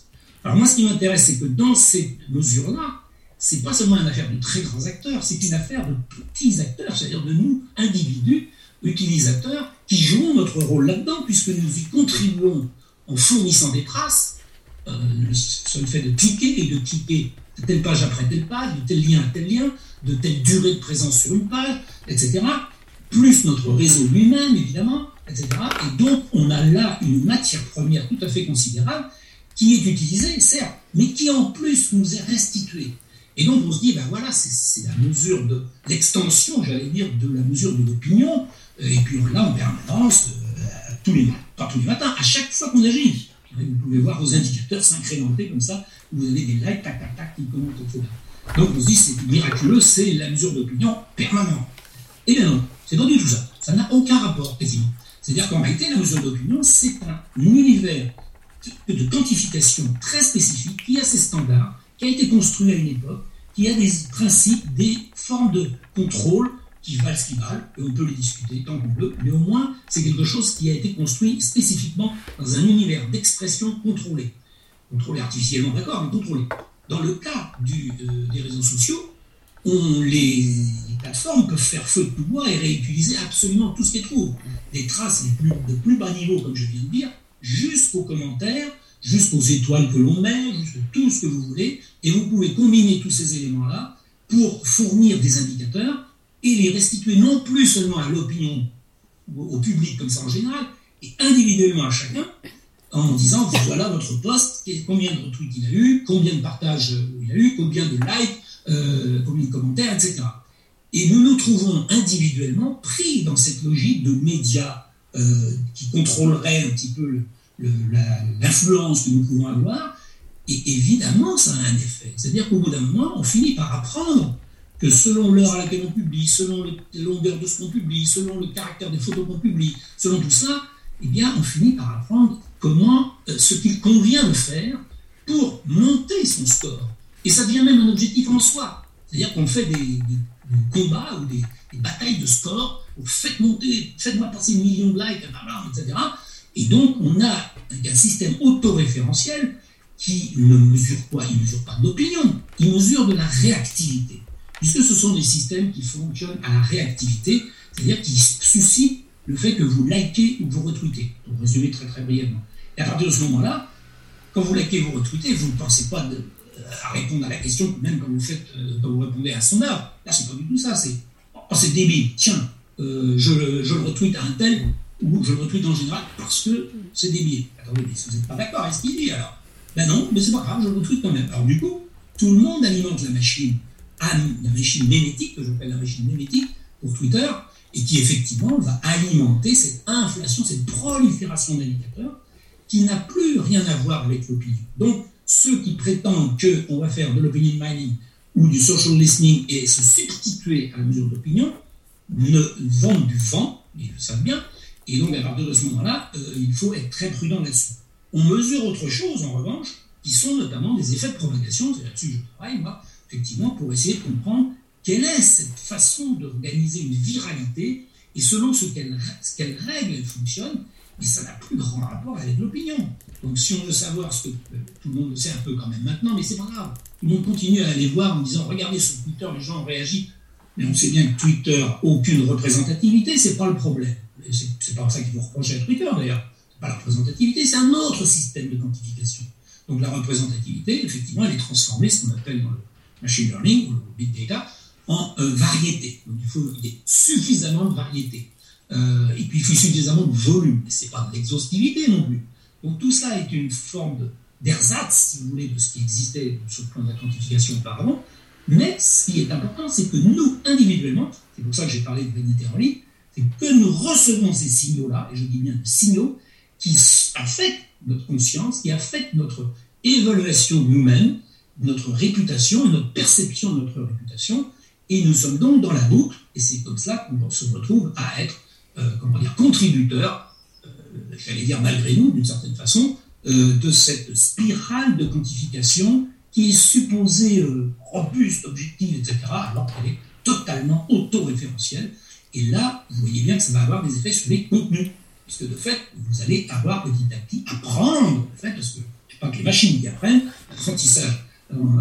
Alors moi, ce qui m'intéresse, c'est que dans ces mesures-là, c'est pas seulement une affaire de très grands acteurs, c'est une affaire de petits acteurs, c'est-à-dire de nous, individus, utilisateurs, qui jouons notre rôle là-dedans, puisque nous y contribuons en fournissant des traces, euh, le seul fait de cliquer et de cliquer de telle page après telle page, de tel lien à tel lien, de telle durée de présence sur une page, etc., plus notre réseau lui-même, évidemment, etc. Et donc, on a là une matière première tout à fait considérable qui est utilisée, certes, mais qui en plus nous est restituée. Et donc on se dit, ben voilà, c'est la mesure de l'extension, j'allais dire, de la mesure de l'opinion. Et puis l'a en permanence, euh, tous les, pas tous les matins, à chaque fois qu'on agit. Vous pouvez voir vos indicateurs s'incrémenter comme ça, vous avez des likes, tac, tac, tac, qui commentent, etc. Donc on se dit, c'est miraculeux, c'est la mesure d'opinion permanente. Eh bien non, c'est pas du tout ça. Ça n'a aucun rapport, quasiment. C'est-à-dire qu'en réalité, la mesure d'opinion, c'est un univers de quantification très spécifique qui a ses standards, qui a été construit à une époque, qui a des principes, des formes de contrôle qui valent ce qu'ils valent, et on peut les discuter tant qu'on veut, mais au moins, c'est quelque chose qui a été construit spécifiquement dans un univers d'expression contrôlé. Contrôlé artificiellement, d'accord, mais contrôlé. Dans le cas euh, des réseaux sociaux, les, plateformes peuvent faire feu de tout bois et réutiliser absolument tout ce qu'elles trouvent. Des traces de plus bas niveau, comme je viens de dire, jusqu'aux commentaires, jusqu'aux étoiles que l'on met, jusqu'à tout ce que vous voulez, et vous pouvez combiner tous ces éléments-là pour fournir des indicateurs et les restituer non plus seulement à l'opinion, au public comme ça en général, et individuellement à chacun, en disant voilà votre poste, combien de retweets il a eu, combien de partages il a eu, combien de likes, euh, combien de commentaires, etc. Et nous nous trouvons individuellement pris dans cette logique de médias euh, qui contrôlerait un petit peu l'influence que nous pouvons avoir. Et évidemment, ça a un effet. C'est-à-dire qu'au bout d'un moment, on finit par apprendre que selon l'heure à laquelle on publie, selon les longueurs de ce qu'on publie, selon le caractère des photos qu'on publie, selon tout ça, eh bien, on finit par apprendre comment, euh, ce qu'il convient de faire pour monter son score. Et ça devient même un objectif en soi. C'est-à-dire qu'on fait des, combats ou des, batailles de score, faites monter, faites-moi passer un million de likes, etc. Et donc, on a un système autoréférentiel qui ne mesure quoi? Il ne mesure pas d'opinion, il mesure de la réactivité puisque ce sont des systèmes qui fonctionnent à la réactivité, c'est-à-dire qui suscitent le fait que vous likez ou vous retweetez, pour résumer très très brièvement. Et à partir de ce moment-là, quand vous likez ou vous retweetez, vous ne pensez pas euh, à répondre à la question, même quand vous, faites, euh, quand vous répondez à un sondage. Là, c'est pas du tout ça. C'est oh, débile, tiens, euh, je, je, le retweet à un tel, ou je retweet en général parce que c'est débile. Attendez, mais si vous n'êtes pas d'accord avec ce qu'il dit, alors? Ben non, mais c'est pas grave, je retweet quand même. Alors du coup, tout le monde alimente la machine la machine mémétique, que j'appelle la machine mémétique pour Twitter, et qui effectivement va alimenter cette inflation, cette prolifération d'indicateurs qui n'a plus rien à voir avec l'opinion. Donc, ceux qui prétendent qu'on va faire de l'opinion mining ou du social listening et se substituer à la mesure d'opinion ne vendent du vent, ils le savent bien, et donc à partir de ce moment-là, euh, il faut être très prudent là-dessus. On mesure autre chose, en revanche, qui sont notamment des effets de propagation, c'est là-dessus que je travaille, moi, effectivement, pour essayer de comprendre quelle est cette façon d'organiser une viralité et selon ce qu'elle, quelles règles elle fonctionne, mais ça n'a plus grand rapport avec l'opinion. Donc si on veut savoir ce que euh, tout le monde le sait un peu quand même maintenant, mais c'est pas grave. Tout le continue à aller voir en disant regardez sur Twitter, les gens réagissent. Mais on sait bien que Twitter, aucune représentativité, c'est pas le problème. C'est, pas ça qu'il faut reprocher à Twitter d'ailleurs. C'est pas la représentativité, c'est un autre système de quantification. Donc la représentativité, effectivement, elle est transformée, ce qu'on appelle dans le machine learning ou big data en euh, variété. Donc il faut suffisamment de variété. Euh, et puis il faut suffisamment de volume. Ce n'est pas de l'exhaustivité non plus. Donc tout ça est une forme d'ersatz, si vous voulez, de ce qui existait sur le plan de la quantification auparavant. Mais ce qui est important, c'est que nous, individuellement, c'est pour ça que j'ai parlé de vanité en ligne, c'est que nous recevons ces signaux-là, et je dis bien signaux, qui affectent notre conscience, qui affectent notre évaluation nous-mêmes, notre réputation, notre perception de notre réputation, et nous sommes donc dans la boucle, et c'est comme cela qu'on se retrouve à être, euh, comment dire, contributeur, euh, j'allais dire malgré nous, d'une certaine façon, euh, de cette spirale de quantification qui est supposée robuste, objective, etc., alors qu'elle est totalement autoréférentielle. Et là, vous voyez bien que ça va avoir des effets sur les contenus, puisque de fait, vous allez avoir petit à petit apprendre, en fait, parce que pas que les machines qui apprennent, l'apprentissage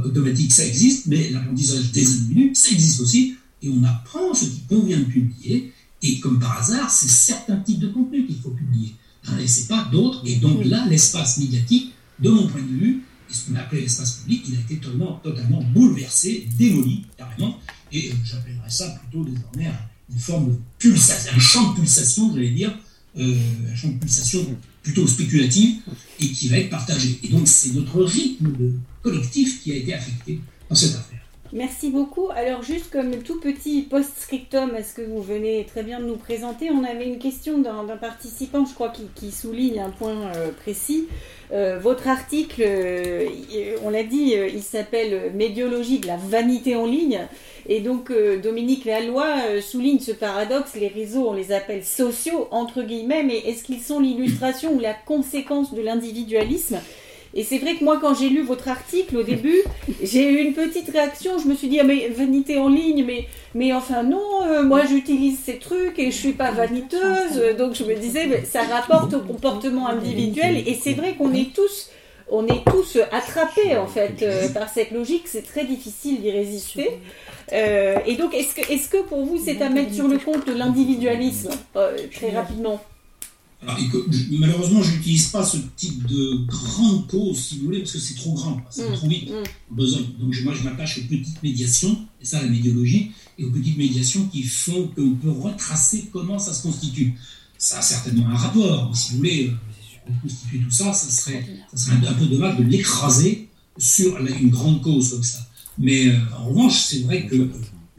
automatique, ça existe, mais l'apprentissage des individus, ça existe aussi, et on apprend ce qui convient de publier, et comme par hasard, c'est certains types de contenus qu'il faut publier, hein, et c'est pas d'autres, et donc là, l'espace médiatique, de mon point de vue, et ce qu'on appelait l'espace public, il a été totalement, totalement bouleversé, démoli, carrément, et euh, j'appellerais ça plutôt désormais une forme de pulsation, un champ de pulsation, j'allais dire, euh, un champ de pulsation plutôt spéculative et qui va être partagé. Et donc c'est notre rythme collectif qui a été affecté dans cette affaire. Merci beaucoup. Alors juste comme tout petit post-scriptum à ce que vous venez très bien de nous présenter, on avait une question d'un participant, je crois, qui, souligne un point euh, précis. Euh, votre article, euh, on l'a dit, il s'appelle Médiologie de la vanité en ligne. Et donc Dominique Laloy souligne ce paradoxe, les réseaux, on les appelle sociaux, entre guillemets, mais est-ce qu'ils sont l'illustration ou la conséquence de l'individualisme? Et c'est vrai que moi, quand j'ai lu votre article au début, <laughs> j'ai eu une petite réaction. Je me suis dit, ah, mais vanité en ligne, mais, mais enfin non, euh, moi j'utilise ces trucs et je suis pas vaniteuse. Donc je me disais, mais ça rapporte au comportement individuel. Et c'est vrai qu'on est tous on est tous attrapés en fait euh, par cette logique, c'est très difficile d'y résister. Euh, et donc, est-ce que, est que pour vous, c'est à mettre sur le compte de l'individualisme, très rapidement? Alors, malheureusement, je n'utilise pas ce type de grande cause, si vous voulez, parce que c'est trop grand, ça va mm, trop vite, mm. besoin. Donc, moi, je m'attache aux petites médiations, et ça, la médiologie, et aux petites médiations qui font qu'on peut retracer comment ça se constitue. Ça a certainement un rapport, si vous voulez, euh, constituer tout ça, ça serait, ça serait un, peu dommage de l'écraser sur une grande cause comme ça. Mais euh, en revanche, c'est vrai que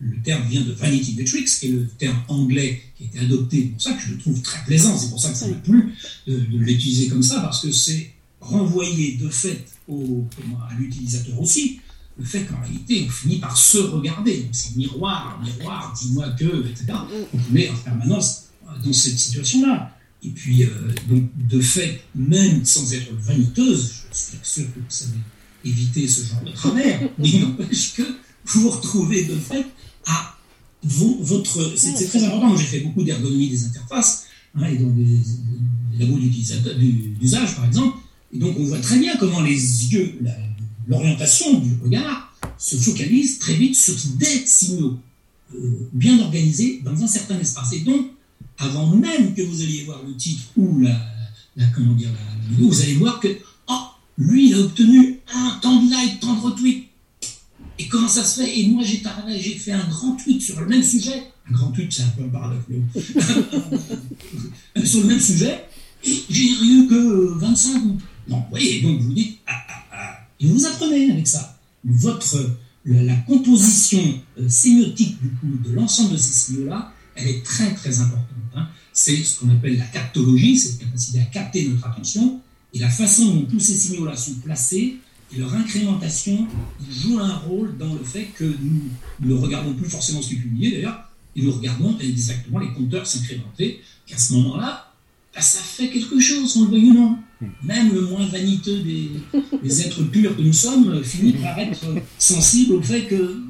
le terme vient de vanity metrics, qui est le terme anglais qui a été adopté pour ça, que je trouve très plaisant. C'est pour ça que ça m'a plu de, l'utiliser comme ça, parce que c'est renvoyer de fait au, à l'utilisateur aussi le fait qu'en réalité, on finit par se regarder. C'est miroir, miroir, dis-moi que, etc. On est en permanence dans cette situation-là. Et puis, euh, donc, de fait, même sans être vaniteuse, je suis sûr que vous savez éviter ce genre de travers, mais il <laughs> n'empêche que vous vous retrouvez de fait à votre. C'est très important. J'ai fait beaucoup d'ergonomie des interfaces hein, et dans des, labos d'usage, par exemple. Et donc, on voit très bien comment les yeux, l'orientation du regard se focalise très vite sur des signaux euh, bien organisés dans un certain espace. Et donc, avant même que vous alliez voir le titre ou la, comment dire, la, vidéo, vous allez voir que, oh, lui, il a obtenu un temps de like, tant de retweets. Et comment ça se fait? Et moi, j'ai fait un grand tweet sur le même sujet. Un grand tweet, c'est un peu un paradoxe, <laughs> sur le même sujet. Et j'ai eu que 25 Non, vous voyez, donc vous dites, ah, ah, ah. Et vous apprenez avec ça. Votre, la, composition euh, sémiotique du coup, de l'ensemble de ces signaux-là, elle est très très importante. Hein. C'est ce qu'on appelle la captologie, c'est la capacité à capter notre attention. Et la façon dont tous ces signaux-là sont placés, et leur incrémentation joue un rôle dans le fait que nous ne regardons plus forcément ce qui est publié d'ailleurs, et nous regardons exactement les compteurs s'incrémenter, qu'à ce moment-là, bah, ça fait quelque chose, on le veuille ou non. Même le moins vaniteux des, êtres purs que nous sommes finit par être sensible au fait que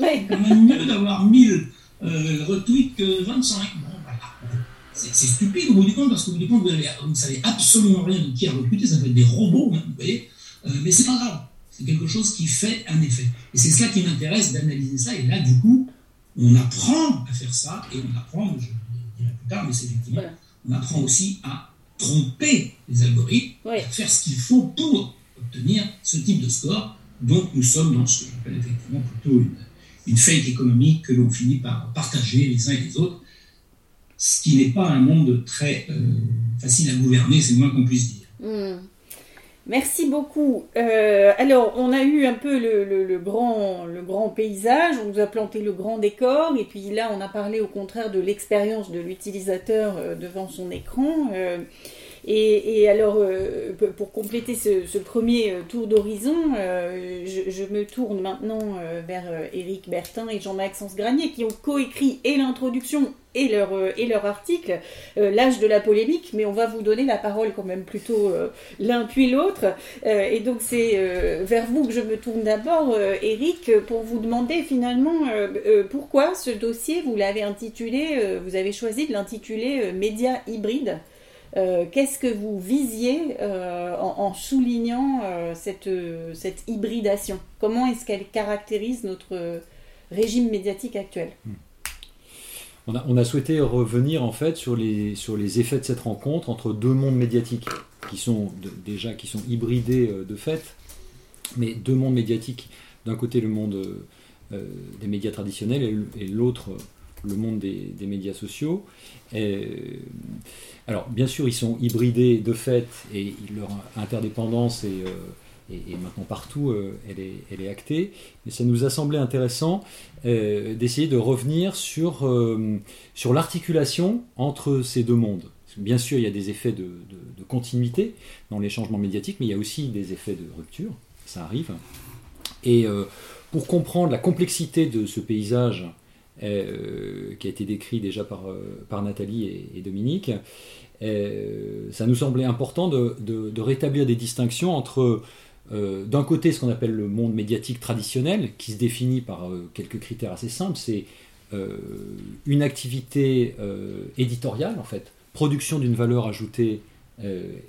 c'est quand même mieux d'avoir 1000 euh, retweets que 25. Bon, C'est stupide au bout du compte, parce qu'au bout du compte, vous ne savez absolument rien de qui a retweeté, ça peut être des robots, hein, vous voyez. Euh, mais c'est pas grave. C'est quelque chose qui fait un effet. Et c'est cela qui m'intéresse d'analyser ça. Et là, du coup, on apprend à faire ça et on apprend, je le dirai plus tard, mais c'est effectivement, on apprend aussi à tromper les algorithmes, à faire ce qu'il faut pour obtenir ce type de score. Donc nous sommes dans ce que j'appelle effectivement plutôt une, une fake économique que l'on finit par partager les uns et les autres, ce qui n'est pas un monde très euh, facile à gouverner, c'est moins qu'on puisse dire. Hmm. Merci beaucoup. Euh, alors, on a eu un peu le, grand, le grand paysage, on nous a planté le grand décor, et puis là, on a parlé au contraire de l'expérience de l'utilisateur euh, devant son écran. Euh, et, alors, pour compléter ce, premier tour d'horizon, je, me tourne maintenant vers Éric Bertin et Jean-Maxence Granier, qui ont coécrit et l'introduction et leur, euh, et leur article, euh, l'âge de la polémique, mais on va vous donner la parole quand même plutôt euh, l'un puis l'autre. et donc c'est vers vous que je me tourne d'abord, Eric, pour vous demander finalement pourquoi ce dossier, vous l'avez intitulé, vous avez choisi de l'intituler Média hybride. Qu'est-ce que vous visiez en, soulignant cette, cette hybridation? Comment est-ce qu'elle caractérise notre régime médiatique actuel? Hmm on a, souhaité revenir en fait sur les, effets de cette rencontre entre deux mondes médiatiques qui sont déjà qui sont hybridés euh, de fait, mais deux mondes médiatiques. D'un côté le monde euh, des médias traditionnels et l'autre le monde des, médias sociaux. Alors bien sûr ils sont hybridés de fait et leur interdépendance est, euh, maintenant partout, euh, elle, est, actée. Mais ça nous a semblé intéressant euh, d'essayer de revenir sur, l'articulation entre ces deux mondes. Bien sûr, il y a des effets de, continuité dans les changements médiatiques, mais il y a aussi des effets de rupture, ça arrive. Et pour comprendre la complexité de ce paysage qui a été décrit déjà par, par Nathalie et, Dominique, ça nous semblait important de, rétablir des distinctions entre, d'un côté, ce qu'on appelle le monde médiatique traditionnel, qui se définit par quelques critères assez simples, c'est une activité éditoriale, en fait, production d'une valeur ajoutée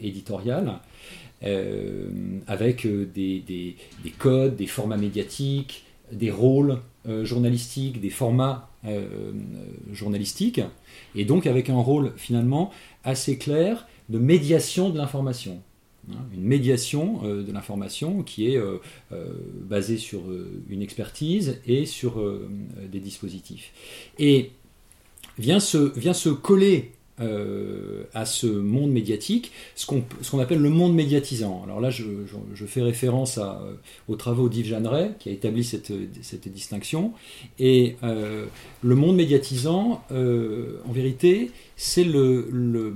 éditoriale, avec des, codes, des formats médiatiques, des rôles journalistiques, des formats journalistiques, et donc avec un rôle finalement assez clair de médiation de l'information. Hein, une médiation euh, de l'information qui est euh, euh, basée sur une expertise et sur des dispositifs. Et vient se, vient se coller euh, à ce monde médiatique, ce qu'on appelle le monde médiatisant. Alors là, je, fais référence à, euh, aux travaux d'Yves Jeanneret, qui a établi cette, cette distinction. Et euh, le monde médiatisant, en vérité, c'est le, le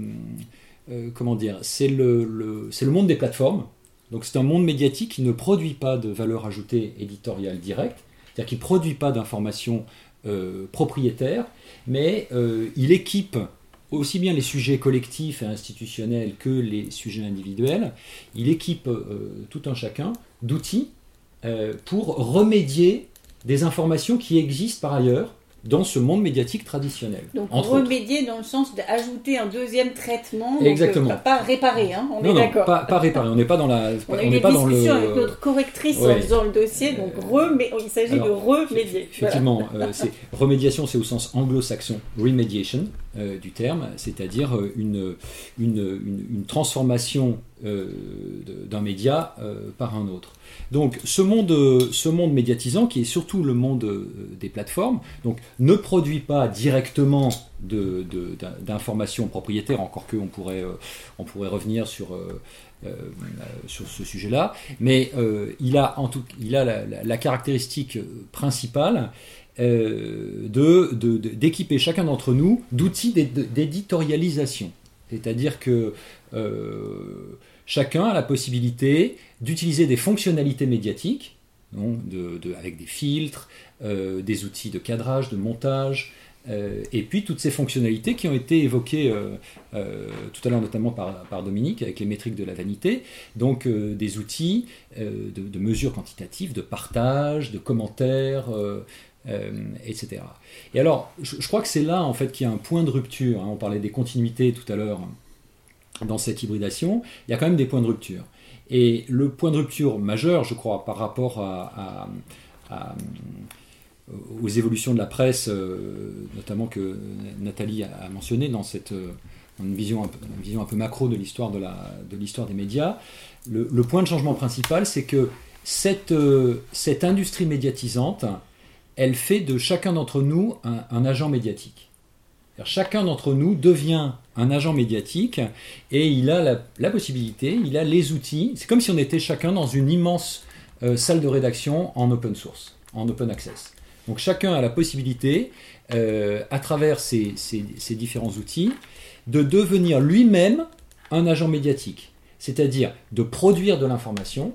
comment le, le, le monde des plateformes. Donc c'est un monde médiatique qui ne produit pas de valeur ajoutée éditoriale directe, c'est-à-dire qui ne produit pas d'informations propriétaires, mais il équipe aussi bien les sujets collectifs et institutionnels que les sujets individuels, il équipe euh, tout un chacun d'outils euh, pour remédier des informations qui existent par ailleurs dans ce monde médiatique traditionnel. Donc remédier dans le sens d'ajouter un deuxième traitement, Exactement. pas, réparer, hein, on est d'accord. Pas, pas réparer, on n'est pas dans la. On a eu pas dans le... avec notre correctrice en faisant le dossier, donc il s'agit de remédier. Effectivement, euh, remédiation, c'est au sens anglo-saxon, remediation euh, du terme, c'est-à-dire euh, une, une, une, transformation d'un média par un autre. Donc ce monde, médiatisant, qui est surtout le monde euh, des plateformes, donc, ne produit pas directement d'informations propriétaires, encore que on pourrait, euh, on pourrait revenir sur, euh, ce sujet-là, mais il a, en tout, il a la, caractéristique principale d'équiper chacun d'entre nous d'outils d'éditorialisation. C'est-à-dire que chacun a la possibilité d'utiliser des fonctionnalités médiatiques, avec des filtres, euh, des outils de cadrage, de montage, euh, et puis toutes ces fonctionnalités qui ont été évoquées euh, tout à l'heure notamment par, Dominique avec les métriques de la vanité, donc des outils de, mesures quantitatives, de partage, de commentaires, etc. Et alors, je, crois que c'est là en fait qu'il y a un point de rupture. Hein. on parlait des continuités tout à l'heure dans cette hybridation, il y a quand même des points de rupture. Et le point de rupture majeur, je crois, par rapport à, aux évolutions de la presse, euh, notamment que Nathalie a mentionné dans cette une vision un peu, macro de l'histoire de, de l'histoire des médias, le, point de changement principal, c'est que cette, euh, cette industrie médiatisante, elle fait de chacun d'entre nous un agent médiatique. Chacun d'entre nous devient un agent médiatique et il a la, possibilité, il a les outils. C'est comme si on était chacun dans une immense euh, salle de rédaction en open source, en open access. Donc chacun a la possibilité, euh, à travers ces, différents outils, de devenir lui-même un agent médiatique. C'est-à-dire de produire de l'information,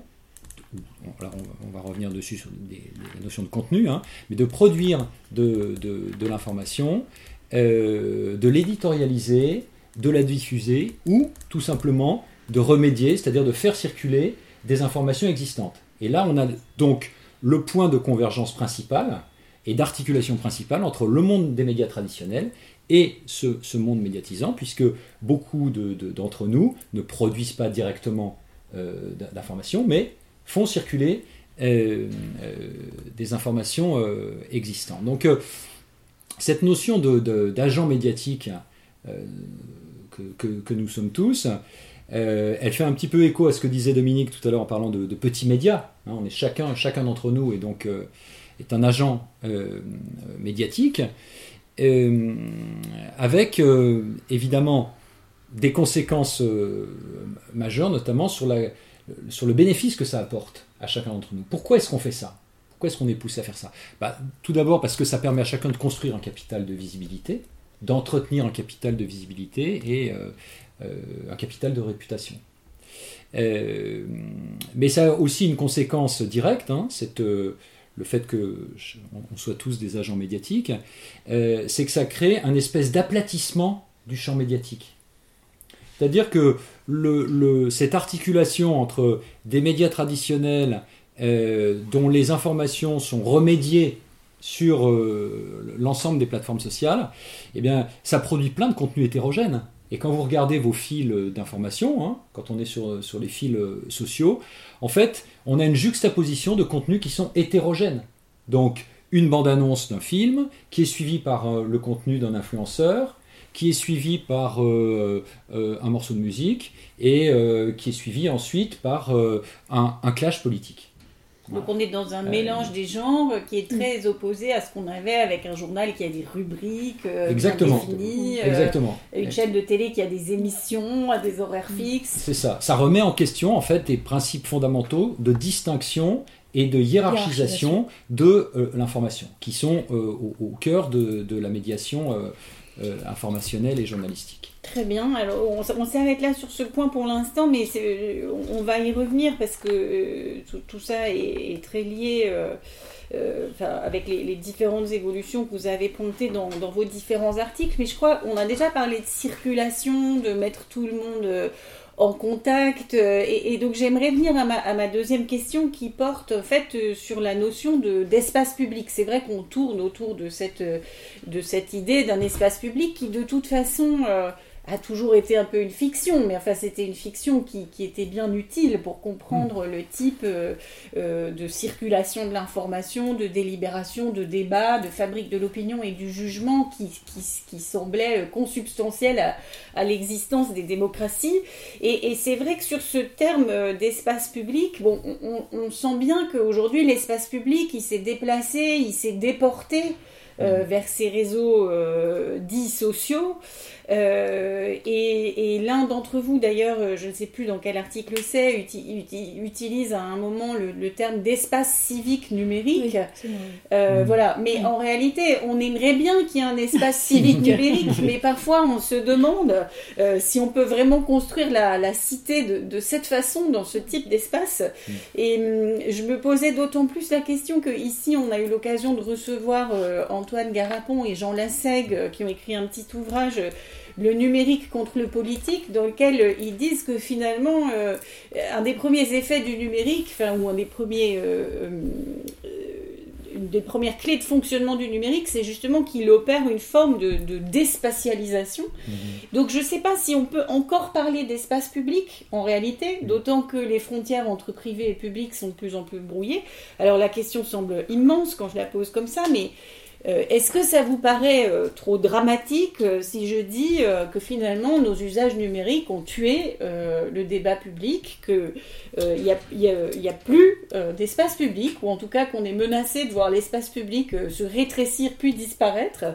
on, va revenir dessus sur des, notions de contenu, hein, mais de produire de l'information, euh, de l'éditorialiser, de la diffuser ou tout simplement de remédier, c'est-à-dire de faire circuler des informations existantes. Et là, on a donc le point de convergence principal et d'articulation principale entre le monde des médias traditionnels et ce, monde médiatisant, puisque beaucoup d'entre nous ne produisent pas directement euh, d'informations, mais font circuler euh, des informations existantes. Donc, cette notion d'agent médiatique euh, que, nous sommes tous, euh, elle fait un petit peu écho à ce que disait Dominique tout à l'heure en parlant de, petits médias. Hein. on est chacun, chacun d'entre nous et donc euh, est un agent médiatique, avec évidemment des conséquences majeures, notamment sur le bénéfice que ça apporte à chacun d'entre nous. Pourquoi est-ce qu'on fait ça? Pourquoi est-ce qu'on est poussé à faire ça? Bah, Tout d'abord parce que ça permet à chacun de construire un capital de visibilité, d'entretenir un capital de visibilité et euh, euh, un capital de réputation. Euh, mais ça a aussi une conséquence directe, hein, le fait que on soit tous des agents médiatiques, c'est que ça crée un espèce d'aplatissement du champ médiatique. C'est-à-dire que cette articulation entre des médias traditionnels euh, dont les informations sont remédiées sur euh, l'ensemble des plateformes sociales, eh bien, ça produit plein de contenus hétérogènes. Et quand vous regardez vos fils d'information, hein, quand on est sur, les fils sociaux, en fait, on a une juxtaposition de contenus qui sont hétérogènes. Donc, une bande-annonce d'un film qui est suivie par euh, le contenu d'un influenceur, qui est suivi par euh, euh, un morceau de musique et qui est suivi ensuite par un, clash politique. Donc on est dans un mélange des genres qui est très opposé à ce qu'on avait avec un journal qui a des rubriques Exactement. bien définies, Exactement. une chaîne de télé qui a des émissions, à des horaires fixes. C'est ça. Ça remet en question en fait des principes fondamentaux de distinction et de hiérarchisation de euh, l'information, qui sont euh, au, cœur de, la médiation euh, informationnelle et journalistique. Très bien, alors on, s'arrête là sur ce point pour l'instant, mais on, va y revenir parce que tout, ça est, très lié avec les, différentes évolutions que vous avez pointées dans, vos différents articles, mais je crois qu'on a déjà parlé de circulation, de mettre tout le monde en contact. Euh, et, donc j'aimerais venir à ma, deuxième question qui porte en fait euh, sur la notion de, d'espace public. C'est vrai qu'on tourne autour euh, de cette idée d'un espace public qui de toute façon a toujours été un peu une fiction, mais enfin c'était une fiction qui, qui, était bien utile pour comprendre mm. le type euh, euh, de circulation de l'information, de délibération, de débat, de fabrique de l'opinion et du jugement qui, qui, qui semblait consubstantiel à, à l'existence des démocraties. Et, et c'est vrai que sur ce terme euh, d'espace public, bon, on, on sent bien qu'aujourd'hui l'espace public il s'est déplacé, il s'est déporté euh, mm. vers ces réseaux euh, dits sociaux. Euh, et, l'un d'entre vous, d'ailleurs, euh, je ne sais plus dans quel article c'est, utilise à un moment le, terme d'espace civique numérique. Euh, voilà. Mais en réalité, on aimerait bien qu'il y ait un espace <laughs> civique numérique, mais parfois on se demande si on peut vraiment construire la, cité de, cette façon, dans ce type d'espace. Mm. Et hum, je me posais d'autant plus la question que ici, on a eu l'occasion de recevoir Antoine Garapon et Jean Lassègue qui ont écrit un petit ouvrage le numérique contre le politique, dans lequel euh, ils disent que finalement, euh, un des premiers effets du numérique, enfin, ou un des premiers, euh, une des premières clés de fonctionnement du numérique, c'est justement qu'il opère une forme de, de déspatialisation. Mhm. Donc je ne sais pas si on peut encore parler d'espace public en réalité, mhm. d'autant que les frontières entre privé et public sont de plus en plus brouillées. Alors la question semble immense quand je la pose comme ça, mais euh, est-ce que ça vous paraît euh, trop dramatique euh, si je dis que finalement nos usages numériques ont tué le débat public, qu'il n'y a, plus d'espace public, ou en tout cas qu'on est menacé de voir l'espace public se rétrécir puis disparaître?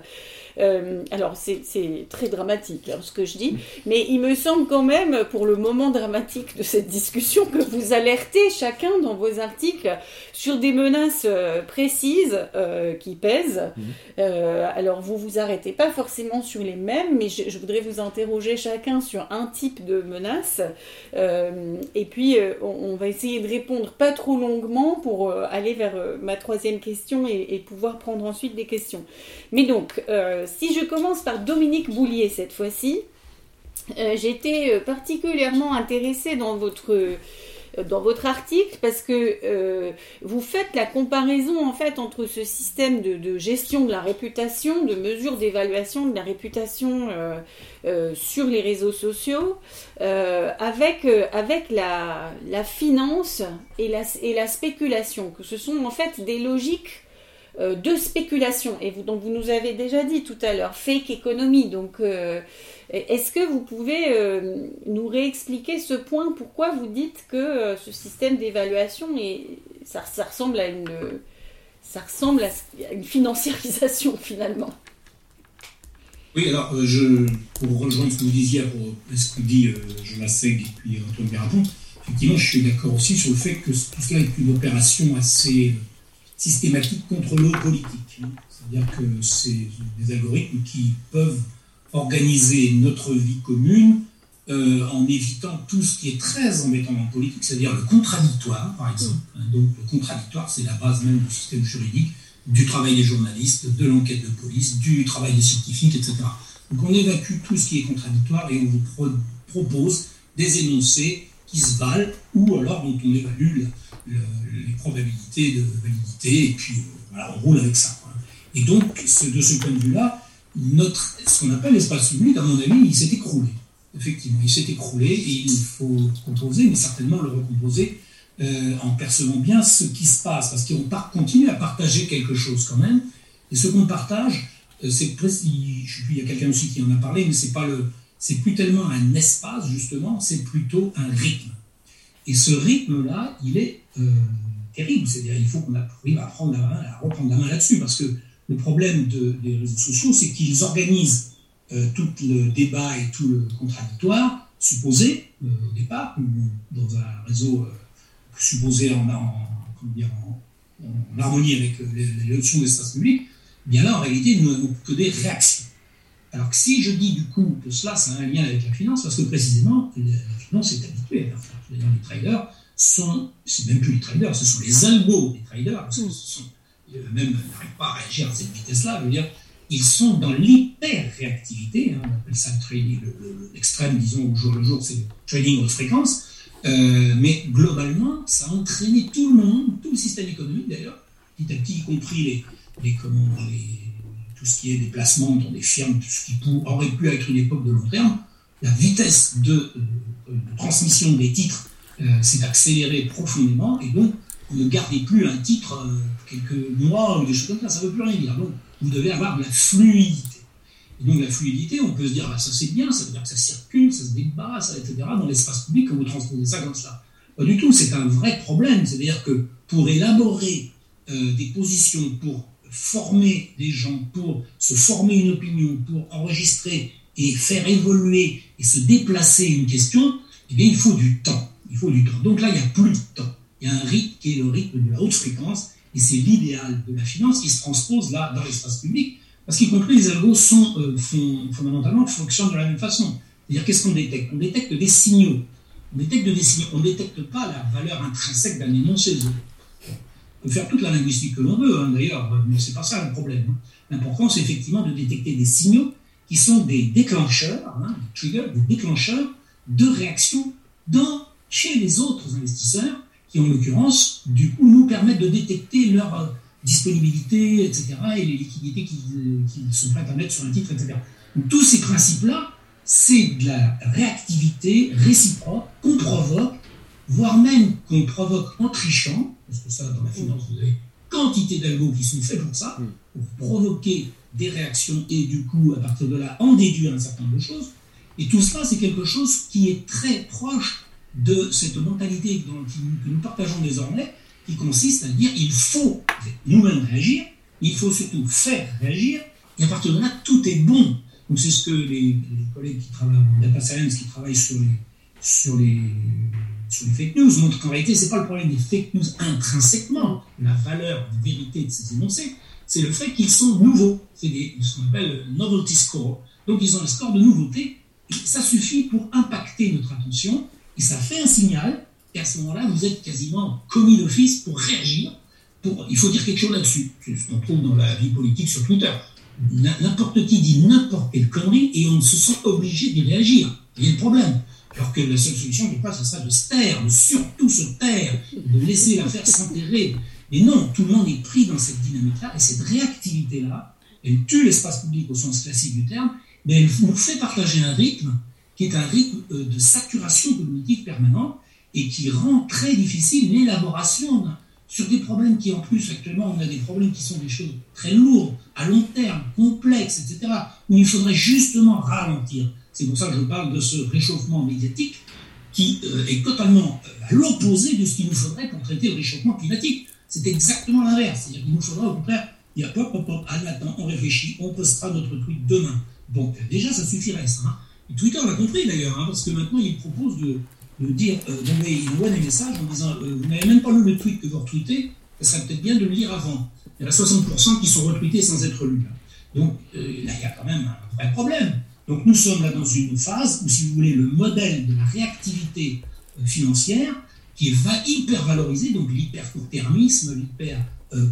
Euh, alors c'est très dramatique hein, ce que je dis, mais il me semble quand même, pour le moment dramatique de cette discussion, que vous alertez chacun dans vos articles sur des menaces euh, précises euh, qui pèsent. Mhm. alors vous vous arrêtez pas forcément sur les mêmes, mais je, voudrais vous interroger chacun sur un type de menace. et puis on, va essayer de répondre pas trop longuement pour aller vers ma troisième question et, et, pouvoir prendre ensuite des questions. Mais donc, si je commence par Dominique Boulier cette fois-ci, euh, j'étais euh, particulièrement intéressée dans votre euh, dans votre article parce que vous faites la comparaison en fait entre ce système de, gestion de la réputation, de mesure d'évaluation de la réputation sur les réseaux sociaux, avec, avec la, la finance et la, et la spéculation, que ce sont en fait des logiques euh, de spéculation. Et vous, donc vous nous avez déjà dit tout à l'heure, fake économie. Donc euh, est-ce que vous pouvez euh, nous réexpliquer ce point? Pourquoi vous dites que ce système d'évaluation ça, ça, ressemble à une ça ressemble à une financiarisation <laughs> finalement? Oui, alors je, pour rejoindre ce que vous disiez, pour ce que dit Jean Lassègue et puis Antoine Garapon, effectivement, je suis d'accord aussi sur le fait que tout cela est une opération assez systématique contre l'eau politique. C'est-à-dire que c'est des algorithmes qui peuvent organiser notre vie commune euh, en évitant tout ce qui est très embêtant en politique, c'est-à-dire le contradictoire, par exemple. Mm. Donc le contradictoire, c'est la base même du système juridique, du travail des journalistes, de l'enquête de police, du travail des scientifiques, etc. Donc on évacue tout ce qui est contradictoire et on vous propose des énoncés qui se valent ou alors dont on évalue les probabilités de validité et puis voilà, on roule avec ça. Et donc, de ce point de vue-là, notre, ce qu'on appelle l'espace public, à mon avis, il s'est écroulé. Effectivement, il s'est écroulé et il faut composer, mais certainement le recomposer euh, en percevant bien ce qui se passe, parce qu'on continue à partager quelque chose quand même. Et ce qu'on partage, euh, c'est plus, il y a quelqu'un aussi qui en a parlé, mais c'est pas le, c'est plus tellement un espace justement, c'est plutôt un rythme. Et ce rythme-là, il est euh, terrible. C'est-à-dire, il faut qu'on arrive main, à reprendre la main là-dessus, parce que le problème des réseaux sociaux, c'est qu'ils organisent euh, tout le débat et tout le contradictoire, supposé euh, au départ, dans un réseau supposé en, harmonie avec les, notions d'espace public, eh bien là, en réalité, nous n'avons que des réactions. Alors que si je dis du coup que cela, ça a un lien avec la finance, parce que précisément, la finance est habituée à faire. Les traders sont, c'est même plus les traders, ce sont les algos des traders, parce que ce sont même n'arrivent pas à réagir à cette vitesse-là. Je veux dire, ils sont dans l'hyper-réactivité, hein, on appelle ça le trading, l'extrême, disons, au jour le jour, c'est le trading haute fréquence. Euh, mais globalement, ça a entraîné tout le monde, tout le système économique d'ailleurs, petit à petit, y compris les, les, comment, les, tout ce qui est des placements dans des firmes, tout ce qui aurait pu être une époque de long terme. La vitesse de, euh, transmission des titres euh, s'est accélérée profondément et donc vous ne gardez plus un titre euh, quelques mois ou des choses comme ça, ça ne veut plus rien dire. Donc, vous devez avoir de la fluidité. Et donc, la fluidité, on peut se dire, bah, ça c'est bien, ça veut dire que ça circule, ça se débat, ça, etc., dans l'espace public, quand vous transposez ça comme ça. Pas du tout, c'est un vrai problème. C'est-à-dire que pour élaborer euh, des positions, pour former des gens, pour se former une opinion, pour enregistrer et faire évoluer et se déplacer une question, eh bien, il faut du temps. Il faut du temps. Donc là, il n'y a plus de temps il y a un rythme qui est le rythme de la haute fréquence, et c'est l'idéal de la finance qui se transpose là dans l'espace public, parce qu'y compris les algos sont, euh, fondamentalement fonctionnent de la même façon. C'est-à-dire qu'est-ce qu'on détecte? On détecte des signaux. On détecte des signaux. On ne détecte pas la valeur intrinsèque d'un énoncé. On peut faire toute la linguistique que l'on veut, hein, d'ailleurs, mais c'est pas ça le problème. Hein. L'important, c'est effectivement de détecter des signaux qui sont des déclencheurs, hein, des triggers, des déclencheurs de réaction dans, chez les autres investisseurs qui en l'occurrence, du coup, nous permettent de détecter leur euh, disponibilité, etc., et les liquidités qu'ils sont prêts à mettre sur un titre, etc. Donc, tous ces principes-là, c'est de la réactivité réciproque qu'on provoque, voire même qu'on provoque en trichant, parce que ça, dans la finance, vous avez quantité d'algos qui sont faits pour ça, pour provoquer des réactions et du coup, à partir de là, en déduire un certain nombre de choses. Et tout cela, c'est quelque chose qui est très proche de cette mentalité que nous partageons désormais, qui consiste à dire il faut nous-mêmes réagir, il faut surtout faire réagir, et à partir de là, tout est bon. Donc c'est ce que les, collègues qui travaillent en data science, qui travaillent sur les, sur les, sur les fake news, montrent qu'en réalité, ce n'est pas le problème des fake news intrinsèquement, la valeur de vérité de ces énoncés, c'est le fait qu'ils sont nouveaux. C'est ce qu'on appelle novelty score. Donc ils ont un score de nouveauté, et ça suffit pour impacter notre attention et ça fait un signal, et à ce moment-là, vous êtes quasiment commis d'office pour réagir. Il faut dire quelque chose là-dessus. C'est ce qu'on trouve dans la vie politique sur Twitter. N'importe qui dit n'importe quelle connerie et on se sent obligé d'y réagir. Il y a le problème. Alors que la seule solution n'est pas, serait de se taire, de surtout se taire, de laisser l'affaire s'enterrer. Mais non, tout le monde est pris dans cette dynamique-là et cette réactivité-là, elle tue l'espace public au sens classique du terme, mais elle nous fait partager un rythme qui est un rythme euh, de saturation cognitive permanente et qui rend très difficile l'élaboration sur des problèmes qui, en plus, actuellement, on a des problèmes qui sont des choses très lourdes, à long terme, complexes, etc., où il faudrait justement ralentir. C'est pour ça que je parle de ce réchauffement médiatique qui euh, est totalement euh, à l'opposé de ce qu'il nous faudrait pour traiter le réchauffement climatique. C'est exactement l'inverse. C'est-à-dire qu'il nous faudrait, au contraire, il y a hop, hop, hop, on réfléchit, on postera notre tweet demain. Donc, déjà, ça suffirait, ça. Hein. Twitter l'a compris d'ailleurs, hein, parce que maintenant il propose de, dire, euh, il envoie des messages en disant euh, Vous n'avez même pas lu le tweet que vous retweetez, ça serait peut-être bien de le lire avant. Il y en a 60% qui sont retweetés sans être lus. Donc euh, là, il y a quand même un vrai problème. Donc nous sommes là dans une phase où, si vous voulez, le modèle de la réactivité financière, qui est hyper valorisé, donc l'hyper court-termisme, l'hyper,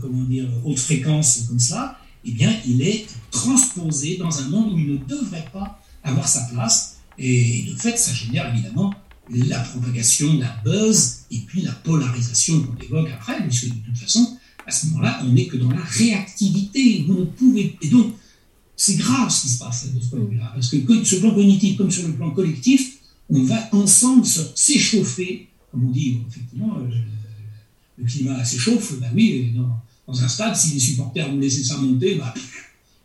comment dire, haute fréquence comme cela, eh bien, il est transposé dans un monde où il ne devrait pas avoir sa place. Et de fait, ça génère évidemment la propagation, la buzz, et puis la polarisation qu'on évoque après, puisque de toute façon, à ce moment-là, on n'est que dans la réactivité. Vous ne pouvez. Et donc, c'est grave ce qui se passe de ce point de vue-là, parce que sur le plan cognitif comme sur le plan collectif, on va ensemble s'échauffer, comme on dit, effectivement, euh, le climat s'échauffe, ben oui, dans, un stade, si les supporters vont laisser ça monter, bah,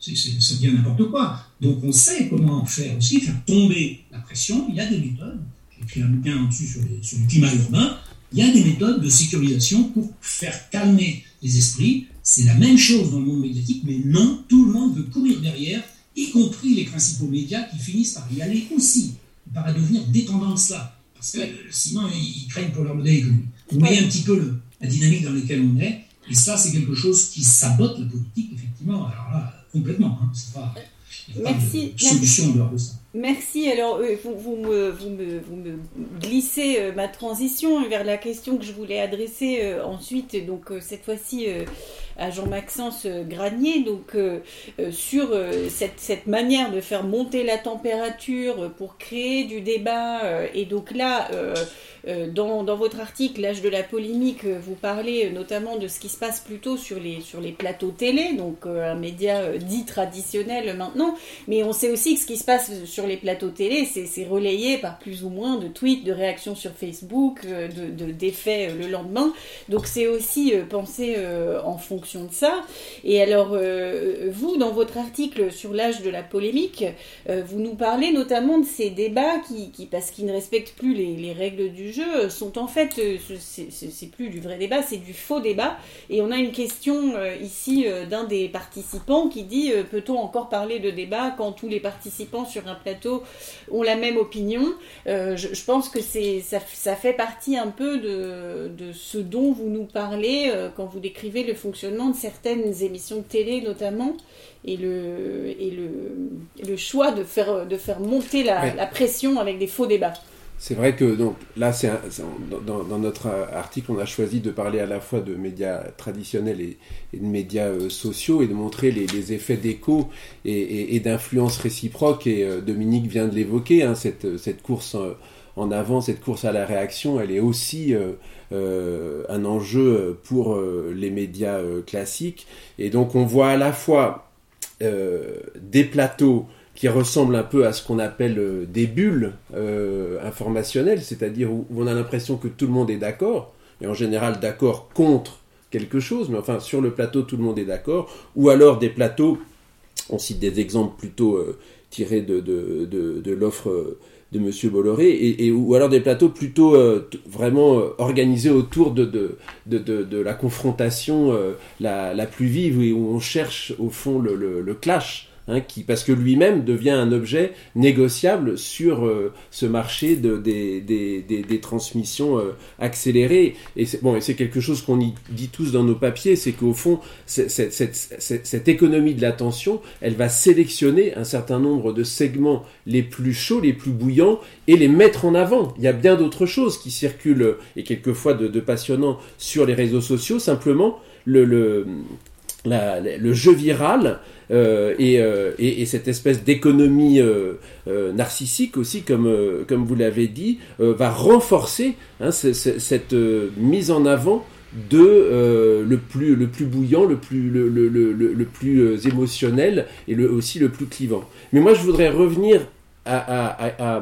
ça devient n'importe quoi. Donc on sait comment faire aussi, faire tomber la pression, il y a des méthodes, j'ai écrit un bouquin dessus sur, sur le climat urbain, il y a des méthodes de sécurisation pour faire calmer les esprits. C'est la même chose dans le monde médiatique, mais non, tout le monde veut courir derrière, y compris les principaux médias qui finissent par y aller aussi, par devenir dépendants de cela. Parce que sinon, ils craignent pour leur modèle économique. Vous voyez un petit peu la dynamique dans laquelle on est, et ça, c'est quelque chose qui sabote la politique, effectivement. Alors là, complètement. Hein. C'est pas, Merci. solution de ça. Merci. Alors, euh, vous, vous, me, vous, me, vous, me, glissez euh, ma transition vers la question que je voulais adresser euh, ensuite, donc cette fois-ci à Jean-Maxence Granier, donc sur cette, cette, manière de faire monter la température pour créer du débat. et donc là, dans, dans, votre article, L'âge de la polémique, vous parlez notamment de ce qui se passe plutôt sur les, sur les plateaux télé, donc un média dit traditionnel maintenant, mais on sait aussi que ce qui se passe sur les plateaux télé, c'est relayé par plus ou moins de tweets, de réactions sur Facebook, euh, de d'effets euh, le lendemain. Donc c'est aussi euh, pensé en fonction de ça. Et alors, vous, dans votre article sur l'âge de la polémique, vous nous parlez notamment de ces débats qui, parce qu'ils ne respectent plus les, règles du jeu, sont en fait, c'est plus du vrai débat, c'est du faux débat. Et on a une question ici d'un des participants qui dit, peut-on encore parler de débat quand tous les participants sur un plateau ont la même opinion? Euh, je, pense que ça, ça, fait partie un peu de, ce dont vous nous parlez euh, quand vous décrivez le fonctionnement de certaines émissions de télé notamment et le, et le, le choix de faire, de faire monter la, la pression avec des faux débats. C'est vrai que donc là, c'est dans, dans, notre article, on a choisi de parler à la fois de médias traditionnels et, de médias euh, sociaux et de montrer les, les effets d'écho et, et, et d'influence réciproque. Et euh, Dominique vient de l'évoquer, hein, cette, cette, course euh, en avant, cette course à la réaction, elle est aussi euh, un enjeu pour les médias classiques. Et donc on voit à la fois des plateaux qui ressemble un peu à ce qu'on appelle euh, des bulles euh, informationnelles, c'est-à-dire où, on a l'impression que tout le monde est d'accord, et en général d'accord contre quelque chose, mais enfin sur le plateau tout le monde est d'accord, ou alors des plateaux, on cite des exemples plutôt euh, tirés de, de, de, l'offre de M. Bolloré, et, ou alors des plateaux plutôt vraiment organisés autour de, de, de, la confrontation la, la, plus vive, où on cherche au fond le, le clash Hein, parce que lui-même devient un objet négociable sur euh, ce marché de, des, des, des, transmissions euh, accélérées. Et c'est quelque chose qu'on dit tous dans nos papiers, c'est qu'au fond, cette, cette, cette, économie de l'attention, elle va sélectionner un certain nombre de segments les plus chauds, les plus bouillants, et les mettre en avant. Il y a bien d'autres choses qui circulent, et quelqueusement de, de passionnants, sur les réseaux sociaux, simplement le, le, le jeu viral euh, euh, et, et, cette espèce d'économie euh, narcissique aussi, comme, comme vous l'avez dit, va renforcer hein, cette mise en avant de le plus le plus bouillant, le plus le, le, le, plus émotionnel et aussi le plus clivant. Mais moi, je voudrais revenir à,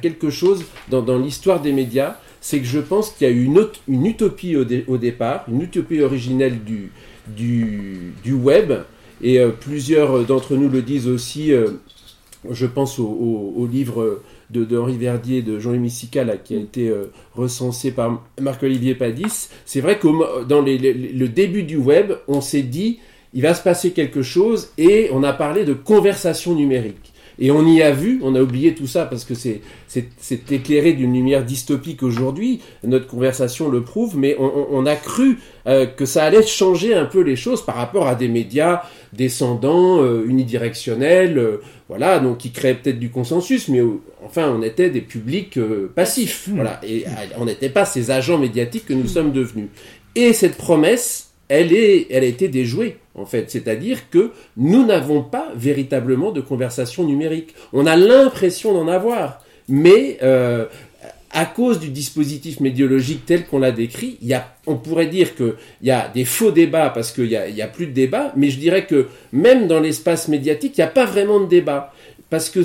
quelque chose dans, l'histoire des médias, c'est que je pense qu'il y a eu une, utopie au, départ, une utopie originelle du, du web, et euh, plusieurs d'entre nous le disent aussi, euh, je pense au, livre de, Henri Verdier, de Jean-Louis Missical, qui a été euh, recensé par Marc-Olivier Padis. C'est vrai que dans le début du web, on s'est dit, il va se passer quelque chose, et on a parlé de conversation numérique. Et on y a vu, on a oublié tout ça parce que c'est, c'est, éclairé d'une lumière dystopique aujourd'hui, notre conversation le prouve, mais on, on a cru euh, que ça allait changer un peu les choses par rapport à des médias descendants, euh, unidirectionnels, euh, voilà, donc qui créaient peut-être du consensus, mais enfin on était des publics passifs, voilà, et on n'était pas ces agents médiatiques que nous sommes devenus. Et cette promesse, elle, est, elle a été déjouée, en fait. C'est-à-dire que nous n'avons pas véritablement de conversation numérique. On a l'impression d'en avoir, mais à cause du dispositif médiologique tel qu'on l'a décrit, il y a, on pourrait dire qu'il y a des faux débats parce qu'il n'y a, y a plus de débats, mais je dirais que même dans l'espace médiatique, il n'y a pas vraiment de débat. Parce que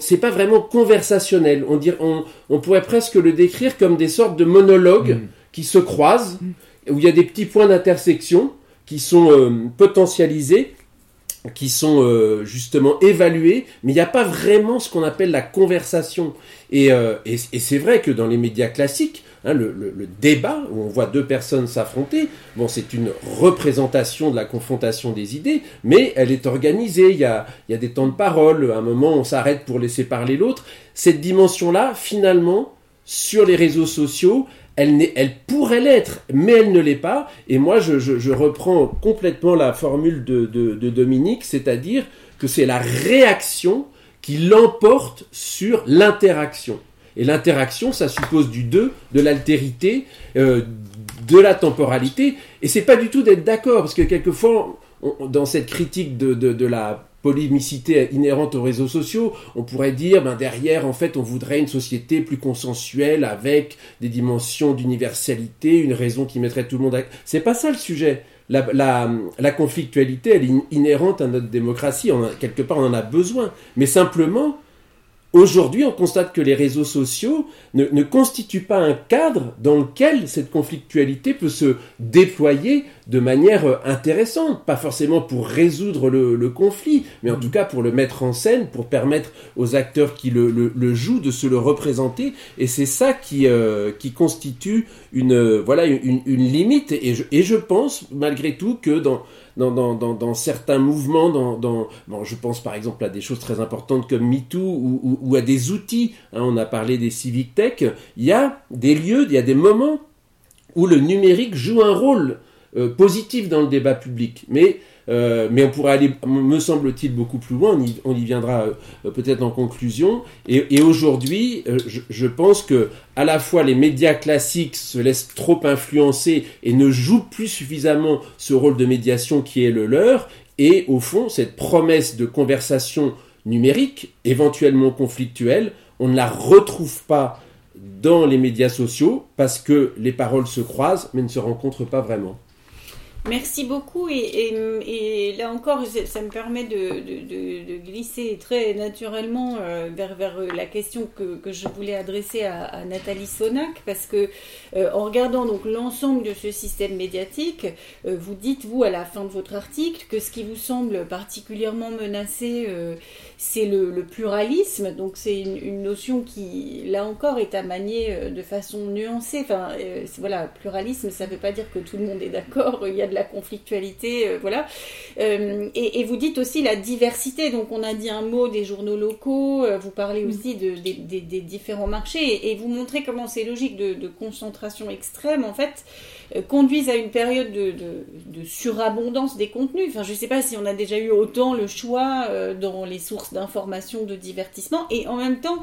c'est pas vraiment conversationnel. On, dirait, on, pourrait presque le décrire comme des sortes de monologues mm. qui se croisent, où il y a des petits points d'intersection qui sont euh, potentialisés qui sont euh, justement évalués, mais il n'y a pas vraiment ce qu'on appelle la conversation. Et, euh, c'est vrai que dans les médias classiques, hein, le, débat, où on voit deux personnes s'affronter, bon, c'est une représentation de la confrontation des idées, mais elle est organisée, il y a, y a des temps de parole, à un moment on s'arrête pour laisser parler l'autre. Cette dimension-là, finalement, sur les réseaux sociaux, elle, pourrait l'être, mais elle ne l'est pas. Et moi, je, reprends complètement la formule de, Dominique, c'est-à-dire que c'est la réaction qui l'emporte sur l'interaction. Et l'interaction, ça suppose du deux, de l'altérité, euh, de la temporalité. Et c'est pas du tout d'être d'accord, parce que quelquefois, dans cette critique de la polémicité inhérente aux réseaux sociaux, on pourrait dire, ben derrière, en fait, on voudrait une société plus consensuelle avec des dimensions d'universalité, une raison qui mettrait tout le monde à... C'est pas ça le sujet. La, conflictualité, elle est inhérente à notre démocratie. On quelque part, on en a besoin. Mais simplement, Aujourd'hui, on constate que les réseaux sociaux ne, constituent pas un cadre dans lequel cette conflictualité peut se déployer de manière euh, intéressante, pas forcément pour résoudre le, conflit, mais en tout cas pour le mettre en scène, pour permettre aux acteurs qui le, jouent de se le représenter, et c'est ça qui, euh, constitue une, euh, voilà, une, limite, et je pense malgré tout que dans, dans, certains mouvements, dans, je pense par exemple à des choses très importantes comme MeToo ou, à des outils, hein, on a parlé des civic tech, il y a des lieux, il y a des moments où le numérique joue un rôle euh, positif dans le débat public. Mais euh, mais on pourrait aller, me semble-t-il, beaucoup plus loin. On y, viendra euh, peut-être en conclusion. Et, aujourd'hui, euh, je, pense que à la fois les médias classiques se laissent trop influencer et ne jouent plus suffisamment ce rôle de médiation qui est le leur. Et au fond, cette promesse de conversation numérique, éventuellement conflictuelle, on ne la retrouve pas dans les médias sociaux parce que les paroles se croisent mais ne se rencontrent pas vraiment. Merci beaucoup et, là encore ça me permet de, glisser très naturellement euh, vers, la question que, je voulais adresser à, Nathalie Sonac parce que euh, en regardant donc l'ensemble de ce système médiatique, euh, vous dites vous à la fin de votre article que ce qui vous semble particulièrement menacé c'est le, pluralisme donc c'est une, notion qui là encore est à manier de façon nuancée. Enfin voilà pluralisme ça ne veut pas dire que tout le monde est d'accord. Il y a de la conflictualité, euh, voilà. Euh, et, vous dites aussi la diversité. Donc on a dit un mot des journaux locaux. Euh, vous parlez aussi de, des, différents marchés et, vous montrez comment ces logiques de, concentration extrême en fait conduisent à une période de, surabondance des contenus. Enfin, je ne sais pas si on a déjà eu autant le choix dans les sources d'information, de divertissement, et en même temps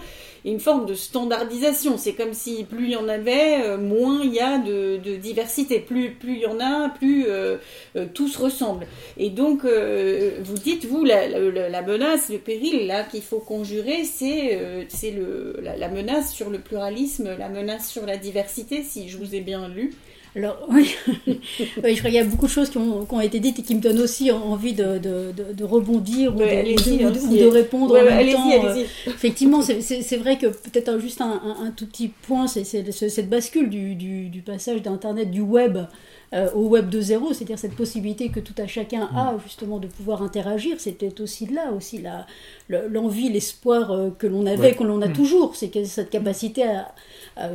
une forme de standardisation. C'est comme si plus il y en avait, moins il y a de, diversité. Plus plus il y en a, plus euh, euh, tout se ressemble. Et donc, euh, vous dites, vous, la, menace, le péril là qu'il faut conjurer, c'est c'est la, la, menace sur le pluralisme, la menace sur la diversité, si je vous ai bien lu. Alors, <laughs> oui, je crois qu'il y a beaucoup de choses qui ont, été dites et qui me donnent aussi envie de, de, rebondir ou, de, répondre en même temps. effectivement, c'est vrai que peut-être juste un, tout petit point, c'est cette bascule du, du passage d'Internet, du web euh, au Web 2.0, c'est-à-dire cette possibilité que tout à chacun a mm. justement de pouvoir interagir, c'était aussi là aussi l'envie, l'espoir euh, que l'on avait, que l'on a mm. toujours, c'est cette capacité à,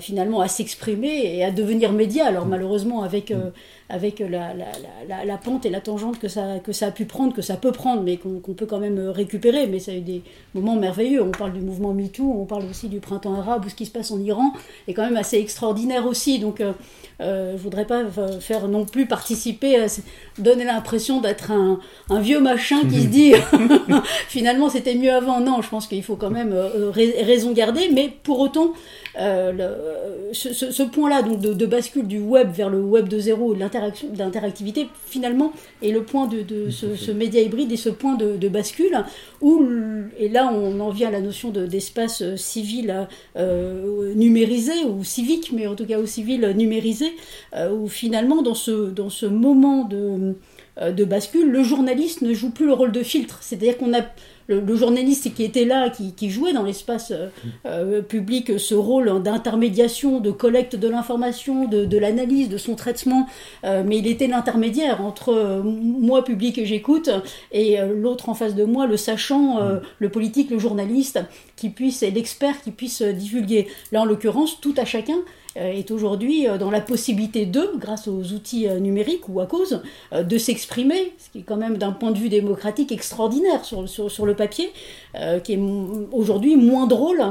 finalement à s'exprimer et à devenir média. Alors malheureusement avec euh, avec la, la, la, pente et la tangente que ça, que ça a pu prendre, que ça peut prendre, mais qu'on peut quand même récupérer. Mais ça a eu des moments merveilleux. On parle du mouvement MeToo, on parle aussi du printemps arabe, ou ce qui se passe en Iran est quand même assez extraordinaire aussi. Donc Euh, je voudrais pas faire non plus participer, donner l'impression d'être un, vieux machin qui se <laughs> dit <laughs> finalement c'était mieux avant. Non, je pense qu'il faut quand même raison garder, mais pour autant, ce, point-là donc de, bascule du web vers le web de zéro, de l'interactivité, finalement, est le point de, ce, média hybride et ce point de, bascule où, et là on en vient à la notion d'espace civil euh, numérisé ou civique, mais en tout cas au civil numérisé, euh, où finalement dans ce, dans ce moment de, euh, de bascule, le journaliste ne joue plus le rôle de filtre. C'est-à-dire qu'on a le, journaliste qui était là, qui, jouait dans l'espace public ce rôle d'intermédiation, de collecte de l'information, de, l'analyse, de son traitement, mais il était l'intermédiaire entre moi, public, et j'écoute, et l'autre en face de moi, le sachant, le politique, le journaliste, qui puisse, et l'expert qui puisse divulguer. Là, en l'occurrence, tout à chacun euh, est aujourd'hui euh, dans la possibilité de, grâce aux outils euh, numériques ou à cause, de s'exprimer, ce qui est quand même d'un point de vue démocratique extraordinaire sur, sur, sur le papier, qui est aujourd'hui moins drôle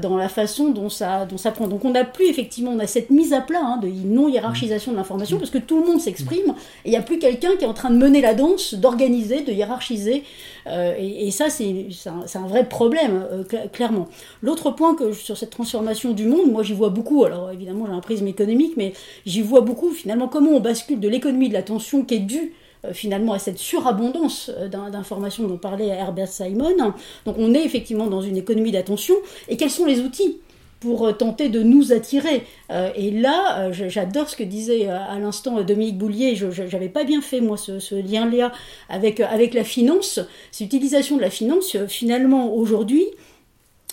dans la façon dont ça, dont ça prend. Donc on n'a plus effectivement, on a cette mise à plat hein, de non-hiérarchisation de l'information, parce que tout le monde s'exprime, et il n'y a plus quelqu'un qui est en train de mener la danse, d'organiser, de hiérarchiser, et, ça c'est un, un, vrai problème, clairement. L'autre point que sur cette transformation du monde, moi j'y vois beaucoup, alors évidemment j'ai un prisme économique, mais j'y vois beaucoup finalement comment on bascule de l'économie de l'attention qui est due euh, finalement à cette surabondance euh, d'informations dont parlait Herbert Simon. Donc on est effectivement dans une économie d'attention. Et quels sont les outils pour euh, tenter de nous attirer. et là, j'adore ce que disait à l'instant Dominique Boulier, je n'avais pas bien fait moi ce, lien-là avec, avec la finance. Cette utilisation de la finance, finalement, aujourd'hui,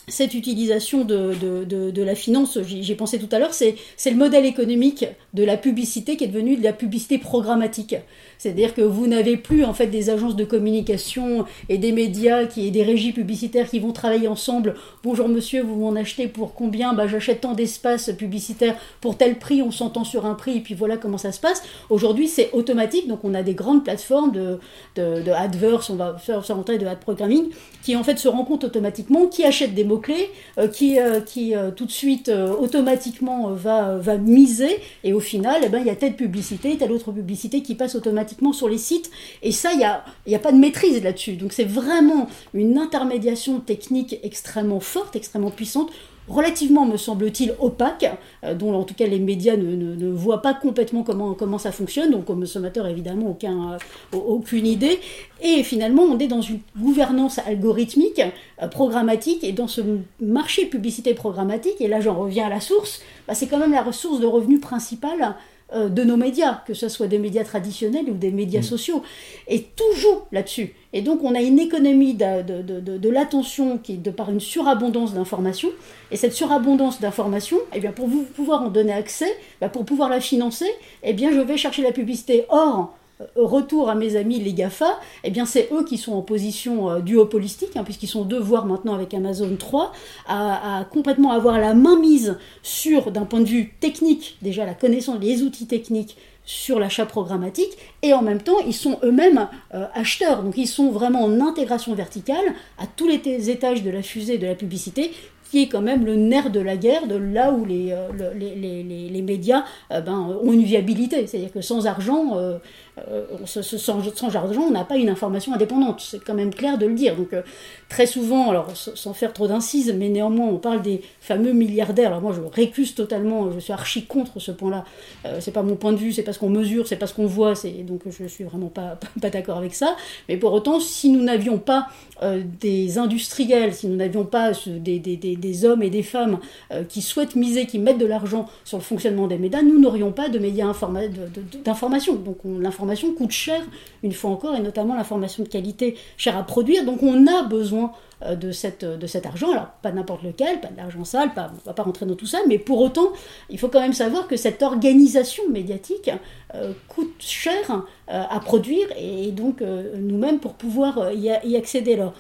cette utilisation de, la finance, j'ai pensé tout à l'heure, c'est le modèle économique de la publicité qui est devenu de la publicité programmatique. C'est-à-dire que vous n'avez plus en fait des agences de communication et des médias qui et des régies publicitaires qui vont travailler ensemble. Bonjour monsieur, vous m'en achetez pour combien? Bah j'achète tant d'espace publicitaire pour tel prix, on s'entend sur un prix et puis voilà comment ça se passe. Aujourd'hui c'est automatique, donc on a des grandes plateformes de, de, adverse, on va faire rentrer de ad programming, qui en fait se rendent compte automatiquement, qui achètent des mots-clés, euh, qui, euh, qui euh, tout de suite automatiquement va, va miser et au final eh ben, il y a telle publicité, telle autre publicité qui passe automatiquement sur les sites. Et ça, il n'y a, y a pas de maîtrise là-dessus. Donc c'est vraiment une intermédiation technique extrêmement forte, extrêmement puissante relativement, me semble-t-il, opaque, euh, dont en tout cas les médias ne, voient pas complètement comment, comment ça fonctionne, donc au consommateur évidemment aucun, euh, aucune idée. Et finalement, on est dans une gouvernance algorithmique, euh, programmatique, et dans ce marché publicité programmatique, et là j'en reviens à la source, bah, c'est quand même la ressource de revenus principale euh, de nos médias, que ce soit des médias traditionnels ou des médias mm. sociaux, et toujours là-dessus. Et donc on a une économie de, de, l'attention qui est de par une surabondance d'informations, et cette surabondance d'informations, eh bien pour vous pouvoir en donner accès, bah, pour pouvoir la financer, eh bien je vais chercher la publicité. Or, retour à mes amis les GAFA, eh bien c'est eux qui sont en position euh, duopolistique, hein, puisqu'ils sont deux, voire maintenant avec Amazon 3, à, complètement avoir la main mise sur, d'un point de vue technique, déjà la connaissance des outils techniques sur l'achat programmatique, et en même temps, ils sont eux-mêmes euh, acheteurs, donc ils sont vraiment en intégration verticale à tous les étages de la fusée de la publicité, qui est quand même le nerf de la guerre, de là où les, les, les, les médias ben, ont une viabilité. C'est-à-dire que sans argent, euh, sans, argent, on n'a pas une information indépendante. C'est quand même clair de le dire. Donc, euh, très souvent, alors sans faire trop d'incises, mais néanmoins, on parle des fameux milliardaires. Alors, moi, je récuse totalement, je suis archi contre ce point-là. Euh, c'est pas mon point de vue, c'est pas ce qu'on mesure, c'est pas ce qu'on voit, donc je suis vraiment <laughs> pas, d'accord avec ça. Mais pour autant, si nous n'avions pas des industriels, si nous n'avions pas des, des, hommes et des femmes qui souhaitent miser, qui mettent de l'argent sur le fonctionnement des médias, nous n'aurions pas de médias d'information. Donc, l'information coûte cher, une fois encore, et notamment l'information de qualité chère à produire. Donc on a besoin euh, de, cette, de cet argent. Alors, pas n'importe lequel, pas de l'argent sale, pas, on va pas rentrer dans tout ça, mais pour autant, il faut quand même savoir que cette organisation médiatique euh, coûte cher euh, à produire, et donc nous-mêmes, pour pouvoir y, y accéder. Alors,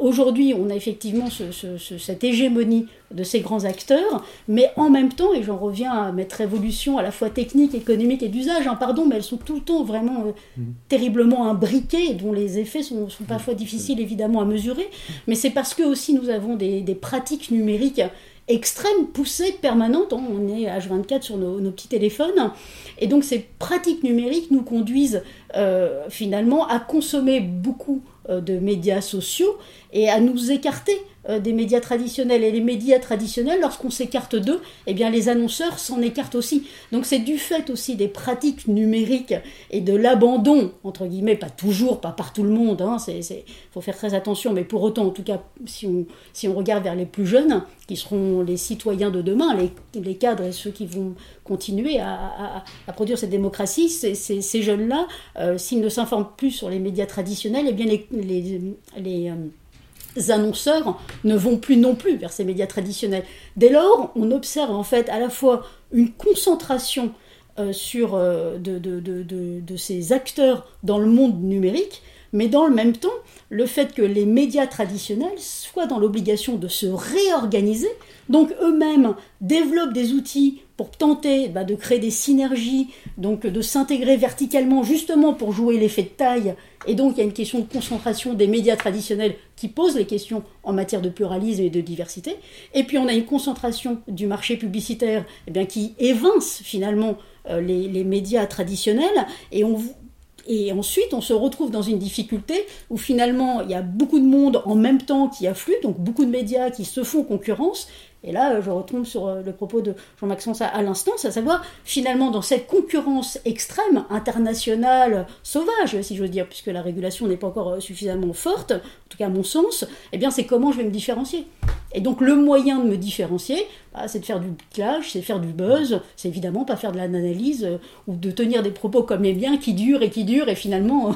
Aujourd'hui, on a effectivement cette hégémonie de ces grands acteurs, mais en même temps, et j'en reviens à mettre révolution à la fois technique, économique et d'usage, hein, pardon, mais elles sont tout le temps vraiment euh, mmh. terriblement imbriquées, dont les effets sont, parfois mmh. difficiles évidemment à mesurer, mais c'est parce que aussi nous avons des, pratiques numériques extrême, poussée, permanente. On est H24 sur nos, nos petits téléphones. Et donc ces pratiques numériques nous conduisent euh, finalement à consommer beaucoup de médias sociaux et à nous écarter. euh, des médias traditionnels. Et les médias traditionnels, lorsqu'on s'écarte d'eux, eh bien les annonceurs s'en écartent aussi. Donc c'est du fait aussi des pratiques numériques et de l'abandon, entre guillemets, pas toujours, pas par tout le monde, il hein, faut faire très attention, mais pour autant, en tout cas, si on, si on regarde vers les plus jeunes, qui seront les citoyens de demain, les, les cadres et ceux qui vont continuer à, à, produire cette démocratie, ces, jeunes-là, euh, s'ils ne s'informent plus sur les médias traditionnels, eh bien les, les, les euh, annonceurs ne vont plus non plus vers ces médias traditionnels. Dès lors, on observe en fait à la fois une concentration euh, sur, euh, de, ces acteurs dans le monde numérique, mais dans le même temps, le fait que les médias traditionnels soient dans l'obligation de se réorganiser, donc eux-mêmes développent des outils pour tenter bah, de créer des synergies, donc de s'intégrer verticalement justement pour jouer l'effet de taille. Et donc il y a une question de concentration des médias traditionnels qui pose les questions en matière de pluralisme et de diversité. Et puis on a une concentration du marché publicitaire eh bien, qui évince finalement euh, les, les, médias traditionnels. Et on, et ensuite, on se retrouve dans une difficulté où finalement, il y a beaucoup de monde en même temps qui afflue, donc beaucoup de médias qui se font concurrence, et là, je retombe sur euh, le propos de Jean-Maxence à, l'instant, à savoir, finalement, dans cette concurrence extrême, internationale, sauvage, si j'ose dire, puisque la régulation n'est pas encore euh, suffisamment forte, en tout cas à mon sens, eh bien, c'est comment je vais me différencier. Et donc, le moyen de me différencier, bah, c'est de faire du clash, c'est faire du buzz, c'est évidemment pas faire de l'analyse euh, ou de tenir des propos comme les biens qui durent et qui durent, et finalement,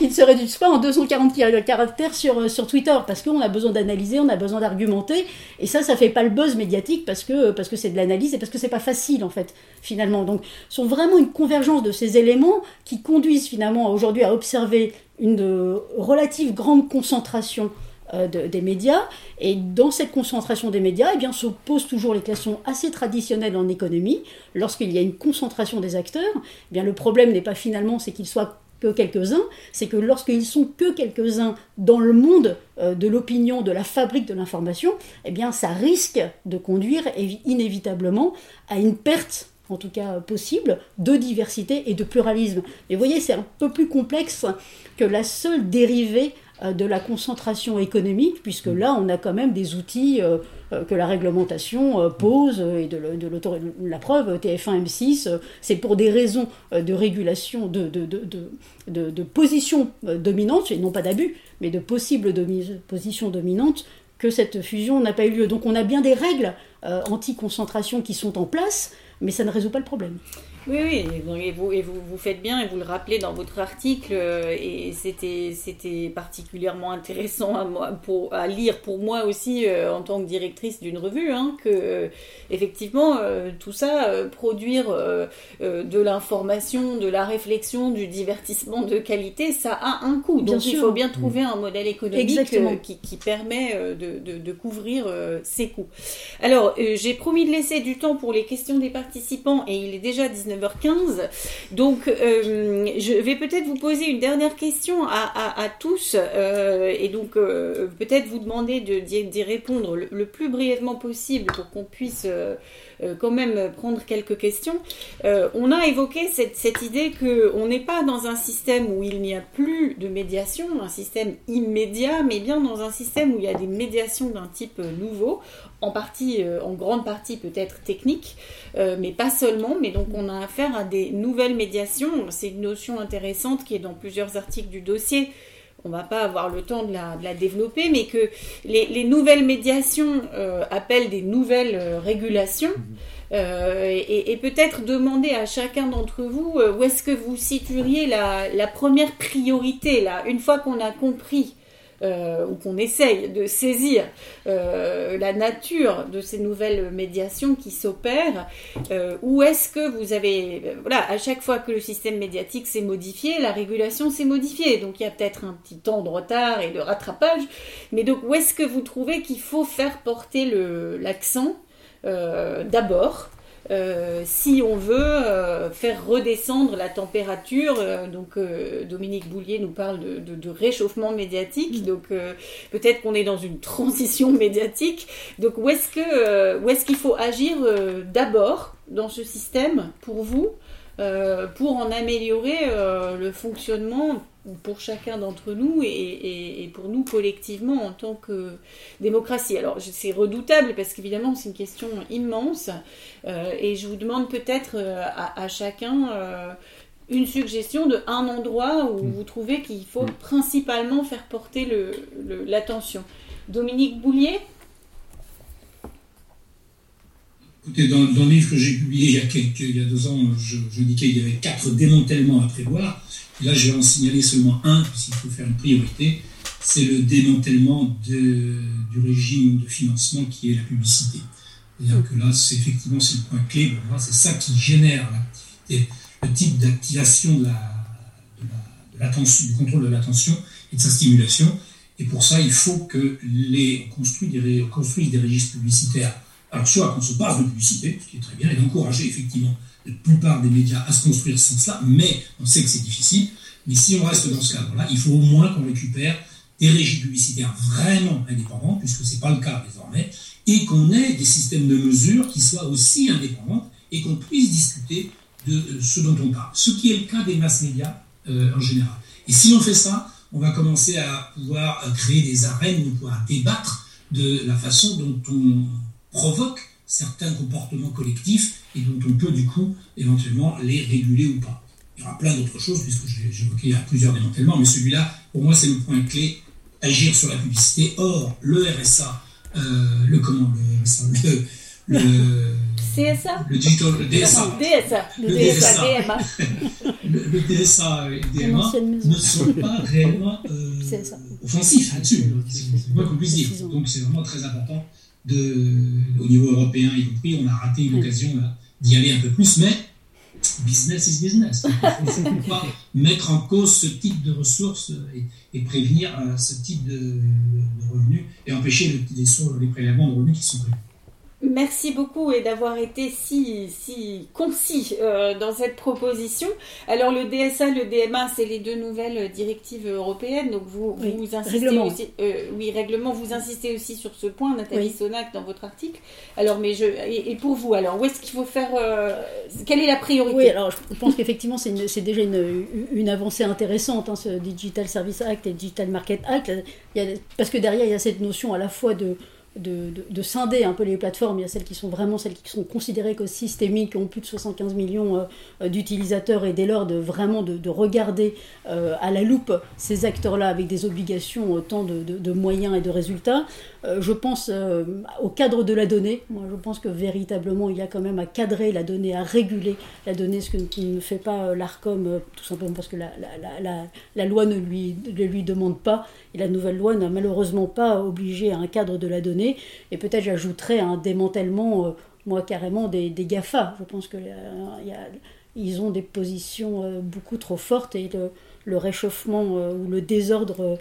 ils ne se réduisent pas en 240 caractères sur, sur Twitter, parce qu'on a besoin d'analyser, on a besoin d'argumenter, et ça, ça fait pas le buzz médiatique parce que parce que c'est de l'analyse et parce que c'est pas facile en fait finalement. Donc sont vraiment une convergence de ces éléments qui conduisent finalement aujourd'hui à observer une relative grande concentration euh, des médias. Et dans cette concentration des médias, eh bien, se posent toujours les questions assez traditionnelles en économie. Lorsqu'il y a une concentration des acteurs, eh bien, le problème n'est pas finalement c'est qu'ils soient que quelques-uns, c'est que lorsqu'ils sont que quelques-uns dans le monde euh, de l'opinion, de la fabrique de l'information, eh bien ça risque de conduire inévitablement à une perte en tout cas possible, de diversité et de pluralisme. Et vous voyez, c'est un peu plus complexe que la seule dérivée de la concentration économique, puisque là, on a quand même des outils euh, euh, que la réglementation pose, et de, la preuve, TF1, M6, c'est pour des raisons de régulation, de, de, position dominante, et non pas d'abus, mais de possible position dominante, que cette fusion n'a pas eu lieu. Donc on a bien des règles anti-concentration qui sont en place, mais ça ne résout pas le problème. Oui, oui, et vous, et vous, vous faites bien et vous le rappelez dans votre article, euh, et c'était, c'était particulièrement intéressant à, moi, pour, à lire pour moi aussi euh, en tant que directrice d'une revue, hein, que euh, effectivement tout ça, produire de l'information, de la réflexion, du divertissement de qualité, ça a un coût. Donc il faut bien trouver un modèle économique qui, qui, permet de, de, de couvrir ces coûts. Alors j'ai promis de laisser du temps pour les questions des participants et il est déjà 19 h 15 Donc, euh, je vais peut-être vous poser une dernière question à, tous euh, et donc euh, peut-être vous demander d'y répondre le, plus brièvement possible pour qu'on puisse quand même prendre quelques questions. on a évoqué cette, cette idée qu'on n'est pas dans un système où il n'y a plus de médiation, un système immédiat, mais bien dans un système où il y a des médiations d'un type nouveau, en partie, en grande partie peut-être technique, mais pas seulement. Mais donc on a affaire à des nouvelles médiations. C'est une notion intéressante qui est dans plusieurs articles du dossier. On va pas avoir le temps de la, développer, mais que les, nouvelles médiations euh, appellent des nouvelles euh, régulations. Mhm. Euh, et, peut-être demander à chacun d'entre vous où est-ce que vous situeriez la, la première priorité là, une fois qu'on a compris euh, ou qu'on essaye de saisir euh, la nature de ces nouvelles médiations qui s'opèrent, euh, ou est-ce que vous avez, voilà, à chaque fois que le système médiatique s'est modifié, la régulation s'est modifiée, donc il y a peut-être un petit temps de retard et de rattrapage, mais donc où est-ce que vous trouvez qu'il faut faire porter l'accent d'abord euh, si on veut euh, faire redescendre la température. Euh, donc Dominique Boulier nous parle de, réchauffement médiatique. Mm. Donc peut-être qu'on est dans une transition <laughs> médiatique. Donc où est-ce que où est-ce qu'il faut agir d'abord dans ce système pour vous pour en améliorer le fonctionnement pour chacun d'entre nous et, pour nous collectivement en tant que démocratie. Alors c'est redoutable parce qu'évidemment c'est une question immense euh, et je vous demande peut-être euh, à, chacun euh, une suggestion de un endroit où mm. vous trouvez qu'il faut mm. principalement faire porter l'attention. Dominique Boulier? Écoutez, dans, le livre que j'ai publié il y a, il y deux ans, dis qu'il y avait quatre démantèlements à prévoir là, je vais en signaler seulement un, puisqu'il faut faire une priorité, c'est le démantèlement du régime de financement qui est la publicité. C'est-à-dire que là, c'est effectivement c'est le point clé c'est ça qui génère le type d'activation de la, du contrôle de l'attention et de sa stimulation. Et pour ça, il faut que les on construise des, des registres publicitaires. Alors soit qu'on se passe de publicité, ce qui est très bien, et d'encourager effectivement la plupart des médias à se construire sans cela, mais on sait que c'est difficile. Mais si on reste dans ce cadre-là, il faut au moins qu'on récupère des régies publicitaires vraiment indépendantes, puisque ce n'est pas le cas désormais, et qu'on ait des systèmes de mesure qui soient aussi indépendants et qu'on puisse discuter de euh, ce dont on parle. Ce qui est le cas des masses médias euh, en général. Et si on fait ça, on va commencer à pouvoir euh, créer des arènes où on débattre de la façon dont on provoque certains comportements collectifs et dont on peut du coup éventuellement les réguler ou pas. Il y aura plein d'autres choses, puisque j'ai évoqué plusieurs démantèlements, mais celui-là, pour moi, c'est le point clé, agir sur la publicité. Or, le RSA, euh, le comment, le RSA, le, le CSA Le digital, le DSA. DSA. Le, DSA, DMA. le, DSA <laughs> et DMA ne sont pas réellement euh, offensifs là-dessus. C'est qu'on puisse dire. Donc, c'est vraiment très important de, au niveau européen y compris, on a raté une occasion d'y aller un peu plus, mais business is business. Il ne faut pas mettre en cause ce type de ressources et, prévenir euh, ce type de, revenus et empêcher les, les prélèvements de revenus qui sont prévus. Merci beaucoup et d'avoir été si, si concis euh, dans cette proposition. Alors le DSA, le DMA, c'est les deux nouvelles directives européennes. Donc vous, vous insistez aussi, euh, oui règlement. Vous insistez aussi sur ce point, Nathalie Sonac, dans votre article. Alors mais je et, pour vous, alors où est-ce qu'il faut faire euh, Quelle est la priorité? Oui, alors je pense qu'effectivement c'est déjà une, une, avancée intéressante, hein, ce Digital Service Act et Digital Market Act, il y a, parce que derrière il y a cette notion à la fois de de, scinder un peu les plateformes. Il y a celles qui sont vraiment celles qui sont considérées comme systémiques, qui ont plus de 75 millions euh, d'utilisateurs, et dès lors de vraiment de, regarder euh, à la loupe ces acteurs-là avec des obligations autant de, moyens et de résultats. Euh, je pense au cadre de la donnée. Moi, je pense que véritablement, il y a quand même à cadrer la donnée, à réguler la donnée, ce que ne fait pas l'ARCOM, tout simplement parce que la, loi ne lui, lui demande pas, et la nouvelle loi n'a malheureusement pas obligé à un cadre de la donnée et peut-être j'ajouterais un démantèlement, euh, moi carrément, des, GAFA. Je pense qu'ils ont des positions euh, beaucoup trop fortes et le, réchauffement euh, ou le désordre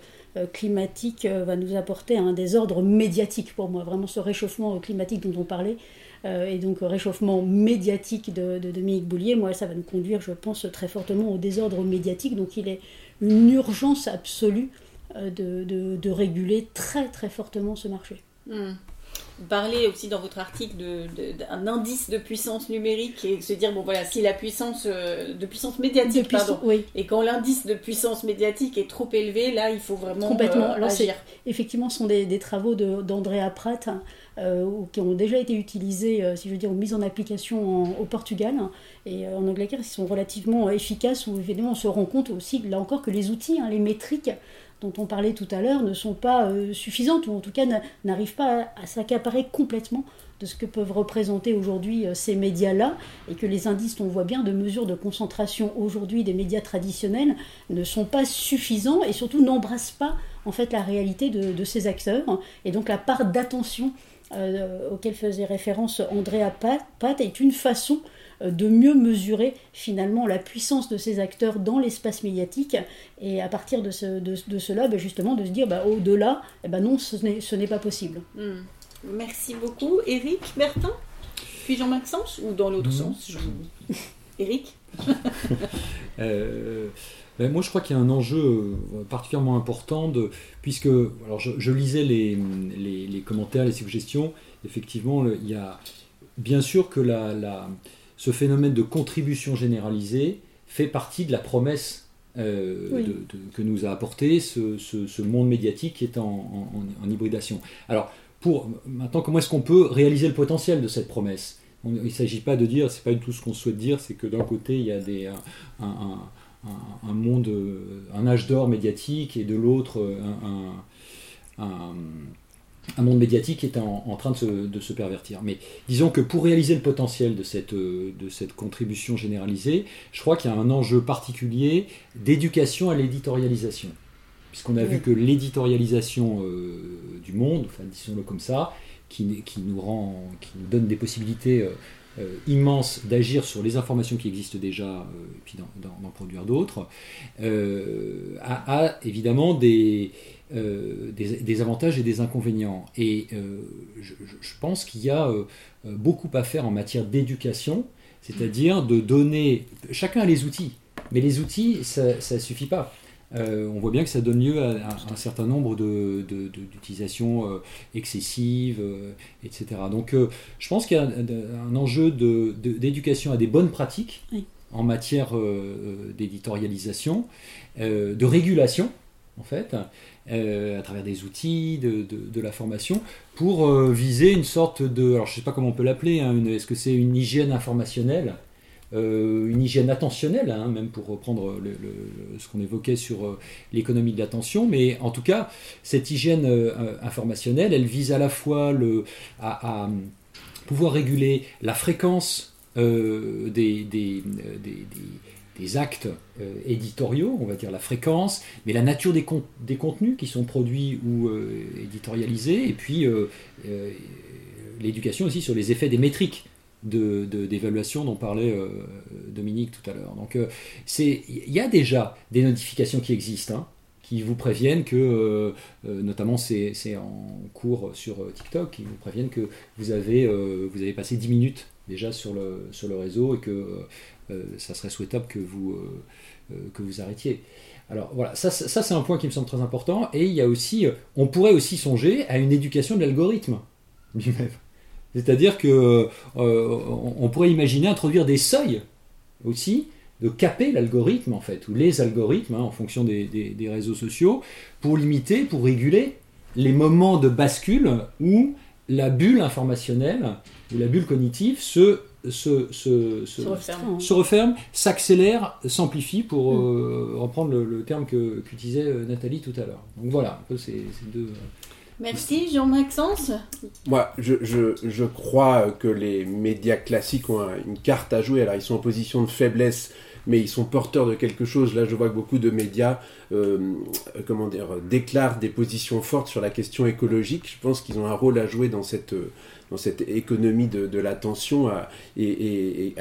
climatique va nous apporter un désordre médiatique pour moi. Vraiment ce réchauffement climatique dont on parlait, et donc réchauffement médiatique de, Dominique Boulier, moi ça va nous conduire, je pense, très fortement au désordre médiatique. Donc il est une urgence absolue de réguler très très fortement ce marché. Hmm. Vous parlez aussi dans votre article d'un indice de puissance numérique et se dire bon voilà si la puissance euh, de puissance médiatique pardon, et quand l'indice de puissance médiatique est trop élevé là il faut vraiment complètement euh, agir. Effectivement, ce sont des, travaux d'Andrea Pratt hein, euh, qui ont déjà été utilisés si je veux dire mis en application au Portugal hein, et en Angleterre. Ils sont relativement efficaces où évidemment on se rend compte aussi là encore que les outils hein, les métriques dont on parlait tout à l'heure ne sont pas euh, suffisantes, ou en tout cas n'arrivent pas à, s'accaparer complètement de ce que peuvent représenter aujourd'hui euh, ces médias-là, et que les indices, on voit bien, de mesures de concentration aujourd'hui des médias traditionnels ne sont pas suffisants et surtout n'embrassent pas en fait la réalité de, ces acteurs, et donc la part d'attention euh, auquel faisait référence Andrea Pat est une façon de mieux mesurer finalement la puissance de ces acteurs dans l'espace médiatique et à partir de, cela, ben, justement, de se dire bah, au-delà, eh ben non, ce n'est pas possible. Hmm. Merci beaucoup. Eric, Bertin Puis Jean-Maxence ou dans l'autre sens je- Eric <laughs> <laughs> Euh, ben, moi, je crois qu'il y a un enjeu euh, particulièrement important, de, puisque alors je, je lisais les, les- les commentaires, les suggestions. Effectivement, le- il y a bien sûr que la, la- ce phénomène de contribution généralisée fait partie de la promesse euh, Oui. de- de- que nous a apporté ce, ce- ce monde médiatique qui est en, en- en hybridation. Alors, pour maintenant, comment est-ce qu'on peut réaliser le potentiel de cette promesse? On- Il ne s'agit pas de dire, c'est pas du tout ce qu'on souhaite dire, c'est que d'un côté il y a des, un, un- un- un monde, euh, un âge d'or médiatique, et de l'autre euh, un, un- monde médiatique qui est en, en train de se, de se pervertir. Mais disons que pour réaliser le potentiel de cette, euh, de cette contribution généralisée, je crois qu'il y a un enjeu particulier d'éducation à l'éditorialisation. Puisqu'on a Oui. vu que l'éditorialisation euh, du monde, enfin, disons-le comme ça, qui, qui nous rend, qui nous donne des possibilités euh, immenses d'agir sur les informations qui existent déjà euh, et puis d'en- produire d'autres, a, a évidemment des, euh, des, des avantages et des inconvénients. Et euh, je, pense qu'il y a euh, beaucoup à faire en matière d'éducation, c'est-à-dire de donner. Chacun a les outils, mais les outils, ça ne suffit pas. On voit bien que ça donne lieu à, à un certain nombre de- de- de- d'utilisations euh, excessives, etc. Donc je pense qu'il y a un, un enjeu de- de- d'éducation à des bonnes pratiques Oui. en matière d'éditorialisation, de régulation, en fait, euh, à travers des outils, de, de- la formation, pour euh, viser une sorte de... Alors je ne sais pas comment on peut l'appeler, hein, est-ce que c'est une hygiène informationnelle euh, une hygiène attentionnelle, hein, même pour reprendre ce qu'on évoquait sur l'économie de l'attention, mais en tout cas, cette hygiène informationnelle, elle vise à la fois le, à, pouvoir réguler la fréquence des- des actes euh, éditoriaux, on va dire la fréquence, mais la nature des, con- des contenus qui sont produits ou euh, éditorialisés, et puis euh, l'éducation aussi sur les effets des métriques d'évaluation dont parlait Dominique tout à l'heure. Donc il y a déjà des notifications qui existent. hein, qui vous préviennent que, notamment c'est en cours sur TikTok, qui vous préviennent que vous avez, passé 10 minutes déjà sur le, réseau et que ça serait souhaitable que vous, euh, euh, que vous arrêtiez. Alors voilà, ça, c'est un point qui me semble très important. Et il y a aussi, euh, on pourrait aussi songer à une éducation de l'algorithme <laughs> lui-même. C'est-à-dire que euh, on pourrait imaginer introduire des seuils aussi de caper l'algorithme en fait, ou les algorithmes hein, en fonction des- des réseaux sociaux, pour limiter, pour réguler les moments de bascule où la bulle informationnelle ou la bulle cognitive se, se, se, se- Se referme. s'accélère, s'amplifie, pour euh, reprendre le, le terme que qu'utilisait euh, Nathalie tout à l'heure. Donc voilà, un peu ces, ces deux. Merci Jean-Maxence. Moi, je, je, je crois que les médias classiques ont un- une carte à jouer. Alors, ils sont en position de faiblesse, mais ils sont porteurs de quelque chose. Là, je vois que beaucoup de médias euh, euh, comment dire, déclarent des positions fortes sur la question écologique. Je pense qu'ils ont un rôle à jouer dans cette, euh, dans cette économie de, de l'attention et,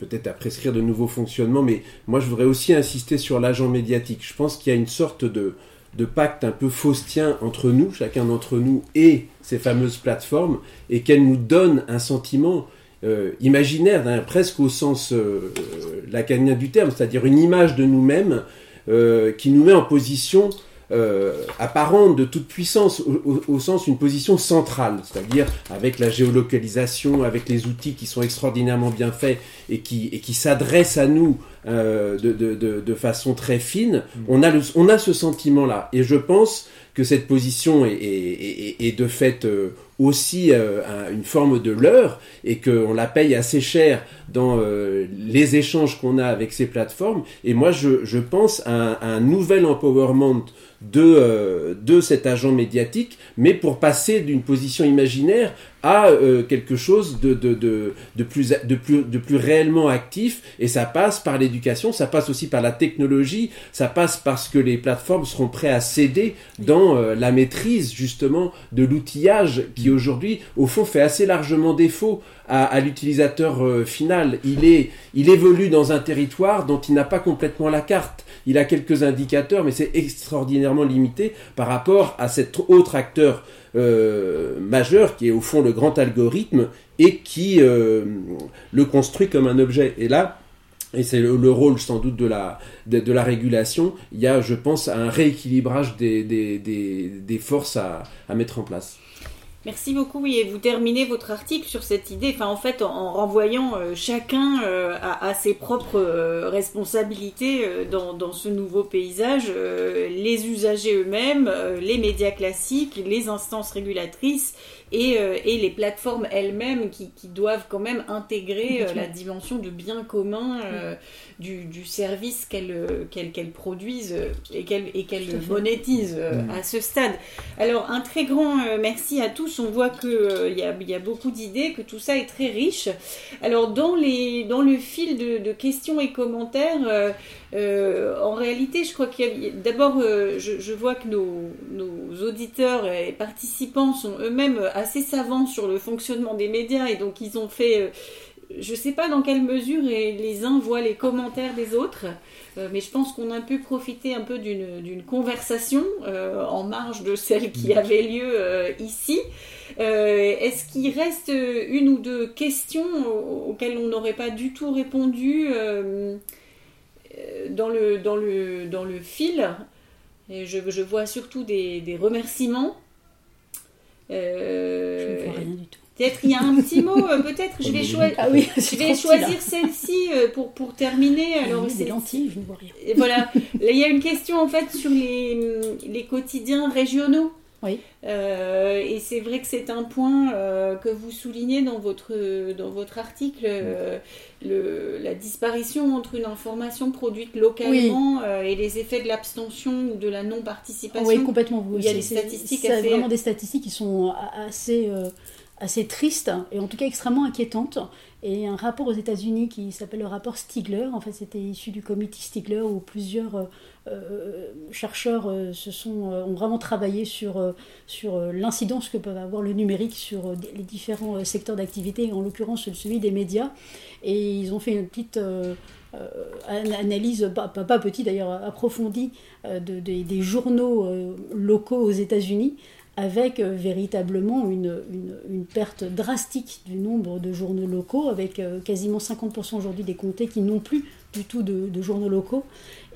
peut-être à prescrire de nouveaux fonctionnements. Mais moi, je voudrais aussi insister sur l'agent médiatique. Je pense qu'il y a une sorte de de pacte un peu faustien entre nous, chacun d'entre nous, et ces fameuses plateformes, et qu'elles nous donnent un sentiment euh, imaginaire, hein, presque au sens euh, euh, lacanien du terme, c'est-à-dire une image de nous-mêmes euh, qui nous met en position euh, apparente de toute puissance, au, au- au sens une position centrale, c'est-à-dire avec la géolocalisation, avec les outils qui sont extraordinairement bien faits et qui, et qui s'adressent à nous euh, de, de, de, de façon très fine, on, a le, on a ce sentiment-là. Et je pense que cette position est, est, est, est de fait euh, aussi euh, un- une forme de leurre et qu'on la paye assez cher dans euh, les échanges qu'on a avec ces plateformes. Et moi, je, je pense à un, à un nouvel empowerment de, euh, de cet agent médiatique, mais pour passer d'une position imaginaire à euh, quelque chose de, de, de, de, plus, de, plus, de plus réellement actif. Et ça passe par l'éducation, ça passe aussi par la technologie, ça passe parce que les plateformes seront prêtes à céder dans euh, la maîtrise justement de l'outillage qui qui aujourd'hui, au fond, fait assez largement défaut à, l'utilisateur euh, final. Il, est, il évolue dans un territoire dont il n'a pas complètement la carte. Il a quelques indicateurs, mais c'est extraordinairement limité par rapport à cet autre acteur euh, majeur qui est au fond le grand algorithme et qui euh, le construit comme un objet. Et là, et c'est le, rôle sans doute de la, de, la régulation, il y a, je pense, un rééquilibrage des, des, des, forces à, à mettre en place. Merci beaucoup. Oui, et vous terminez votre article sur cette idée, enfin en fait en, renvoyant euh, chacun euh, à, ses propres euh, responsabilités dans, dans, ce nouveau paysage, les usagers eux-mêmes, les médias classiques, les instances régulatrices et, et les plateformes elles-mêmes qui, qui, doivent quand même intégrer la dimension de bien commun du, du, service qu'elles qu'elles produisent et qu'elles monétisent à ce stade. Alors un très grand merci à tous on voit qu'il euh, y, a, beaucoup d'idées, que tout ça est très riche. Alors, dans, les, dans le fil de, questions et commentaires, euh, euh, en réalité, je crois qu'il y a. D'abord, je, vois que nos, nos, auditeurs et participants sont eux-mêmes assez savants sur le fonctionnement des médias et donc ils ont fait je ne sais pas dans quelle mesure les uns voient les commentaires des autres, euh, mais je pense qu'on a pu profiter un peu d'une conversation euh, en marge de celle qui mm. avait lieu euh, ici. Est-ce qu'il reste une ou deux questions auxquelles on n'aurait pas du tout répondu dans, le, dans, le, dans le fil? Et je, vois surtout des, des remerciements. je ne vois rien du tout. Peut-être il y a un petit mot, euh, peut-être je vais, ah je vais choisir celle-ci euh, pour, pour terminer. Ah Alors, c'est lentilles, je ne vois rien. voilà, il y a une question en fait sur les, les quotidiens régionaux. Oui. Euh, et c'est vrai que c'est un point que vous soulignez dans votre, dans votre article, le, la disparition entre une information produite localement et les effets de l'abstention ou de la non-participation. Oui, complètement. Il y a des statistiques assez... vraiment des statistiques qui sont assez assez triste et en tout cas extrêmement inquiétante. Et un rapport aux États-Unis qui s'appelle le rapport Stigler, en fait c'était issu du comité Stigler où plusieurs euh, euh, chercheurs euh, se sont, ont vraiment travaillé sur, sur l'incidence que peut avoir le numérique sur les différents secteurs d'activité, en l'occurrence celui des médias. Et ils ont fait une petite analyse, pas, pas, petite d'ailleurs, approfondie de, des journaux locaux aux États-Unis avec euh, véritablement une, une, perte drastique du nombre de journaux locaux, avec euh, quasiment 50% aujourd'hui des comtés qui n'ont plus du tout de, journaux locaux,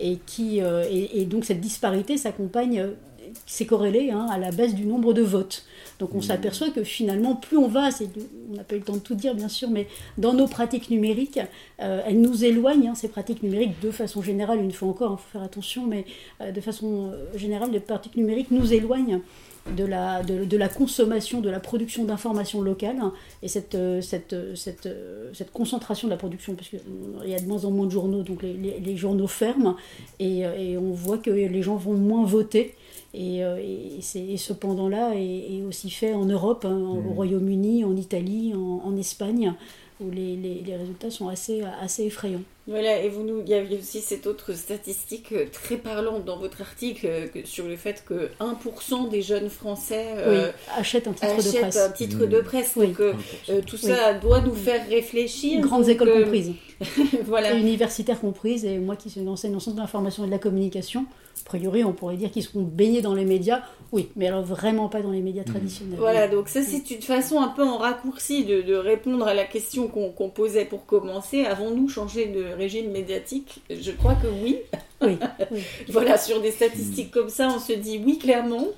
et, qui, euh, et, donc cette disparité s'accompagne, c'est corrélé hein, à la baisse du nombre de votes. Donc on mmh. s'aperçoit que finalement, plus on va, on n'a pas eu le temps de tout dire bien sûr, mais dans nos pratiques numériques, elles nous éloignent, hein, ces pratiques numériques, de façon générale, une fois encore, il faut faire attention, mais de façon générale, les pratiques numériques nous éloignent de la, de, la consommation, de la production d'informations locales et cette, euh, cette, euh, cette, euh, cette, concentration de la production, parce qu'il y a de moins en moins de journaux, donc les, les, journaux ferment et, et, on voit que les gens vont moins voter. Et, et, et cependant-là est, aussi fait en Europe, hein, au mmh. Royaume-Uni, en Italie, en, en Espagne, où les, les, les, résultats sont assez, assez effrayants. Voilà, et vous nous, il y a aussi cette autre statistique euh, très parlante dans votre article euh, sur le fait que 1% des jeunes Français euh, achètent un titre de presse. Un titre de presse. Donc tout ça doit nous faire réfléchir. Grandes écoles comprises. <laughs> voilà. universitaires comprises, et moi qui suis enseigne en sciences de l'information et de la communication, a priori on pourrait dire qu'ils seront baignés dans les médias, oui, mais alors vraiment pas dans les médias mmh. traditionnels. Voilà, donc ça c'est une façon un peu en raccourci de, de répondre à la question qu'on posait pour commencer. Avons-nous changé de régime médiatique? Je crois que oui. <laughs> Voilà, sur des statistiques comme ça, on se dit oui, clairement,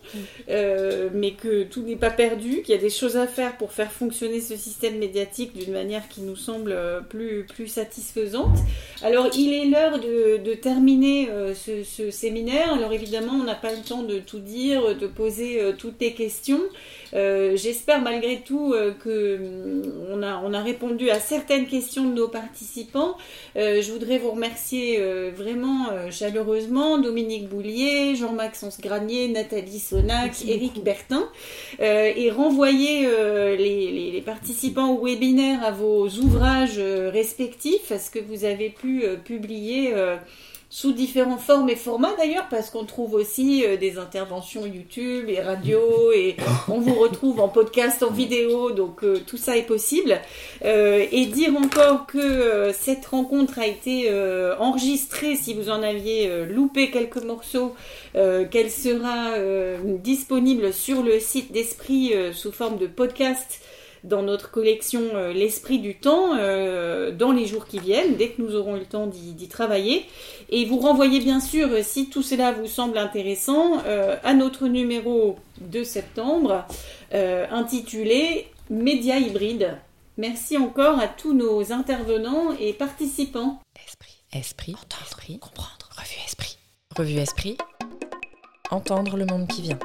euh, mais que tout n'est pas perdu, qu'il y a des choses à faire pour faire fonctionner ce système médiatique d'une manière qui nous semble euh, plus, satisfaisante. Alors, il est l'heure de, terminer euh, ce, séminaire. Alors, évidemment, on n'a pas le temps de tout dire, de poser toutes les questions. J'espère malgré tout que on a, on a répondu à certaines questions de nos participants. je voudrais vous remercier vraiment chaleureusement Dominique Boulier, Jean-Maxence Granier, Nathalie Sonac, Éric Bertin, euh, et renvoyer euh, les, participants au webinaire à vos ouvrages euh, respectifs, à ce que vous avez pu publier sous différentes formes et formats d'ailleurs, parce qu'on trouve aussi euh, des interventions YouTube et radio, <laughs> et on vous retrouve en podcast, en vidéo, donc euh, tout ça est possible. Euh, et dire encore que cette rencontre a été enregistrée, si vous en aviez loupé quelques morceaux, qu'elle sera disponible sur le site d'Esprit sous forme de podcast dans notre collection euh, L'Esprit du Temps euh, dans les jours qui viennent, dès que nous aurons eu le temps d'y travailler. Et vous renvoyez bien sûr, euh, si tout cela vous semble intéressant, à notre numéro de septembre intitulé Média hybride. Merci encore à tous nos intervenants et participants. Esprit, esprit, entendre, esprit, comprendre. Revue Esprit. Revue Esprit. Entendre le monde qui vient.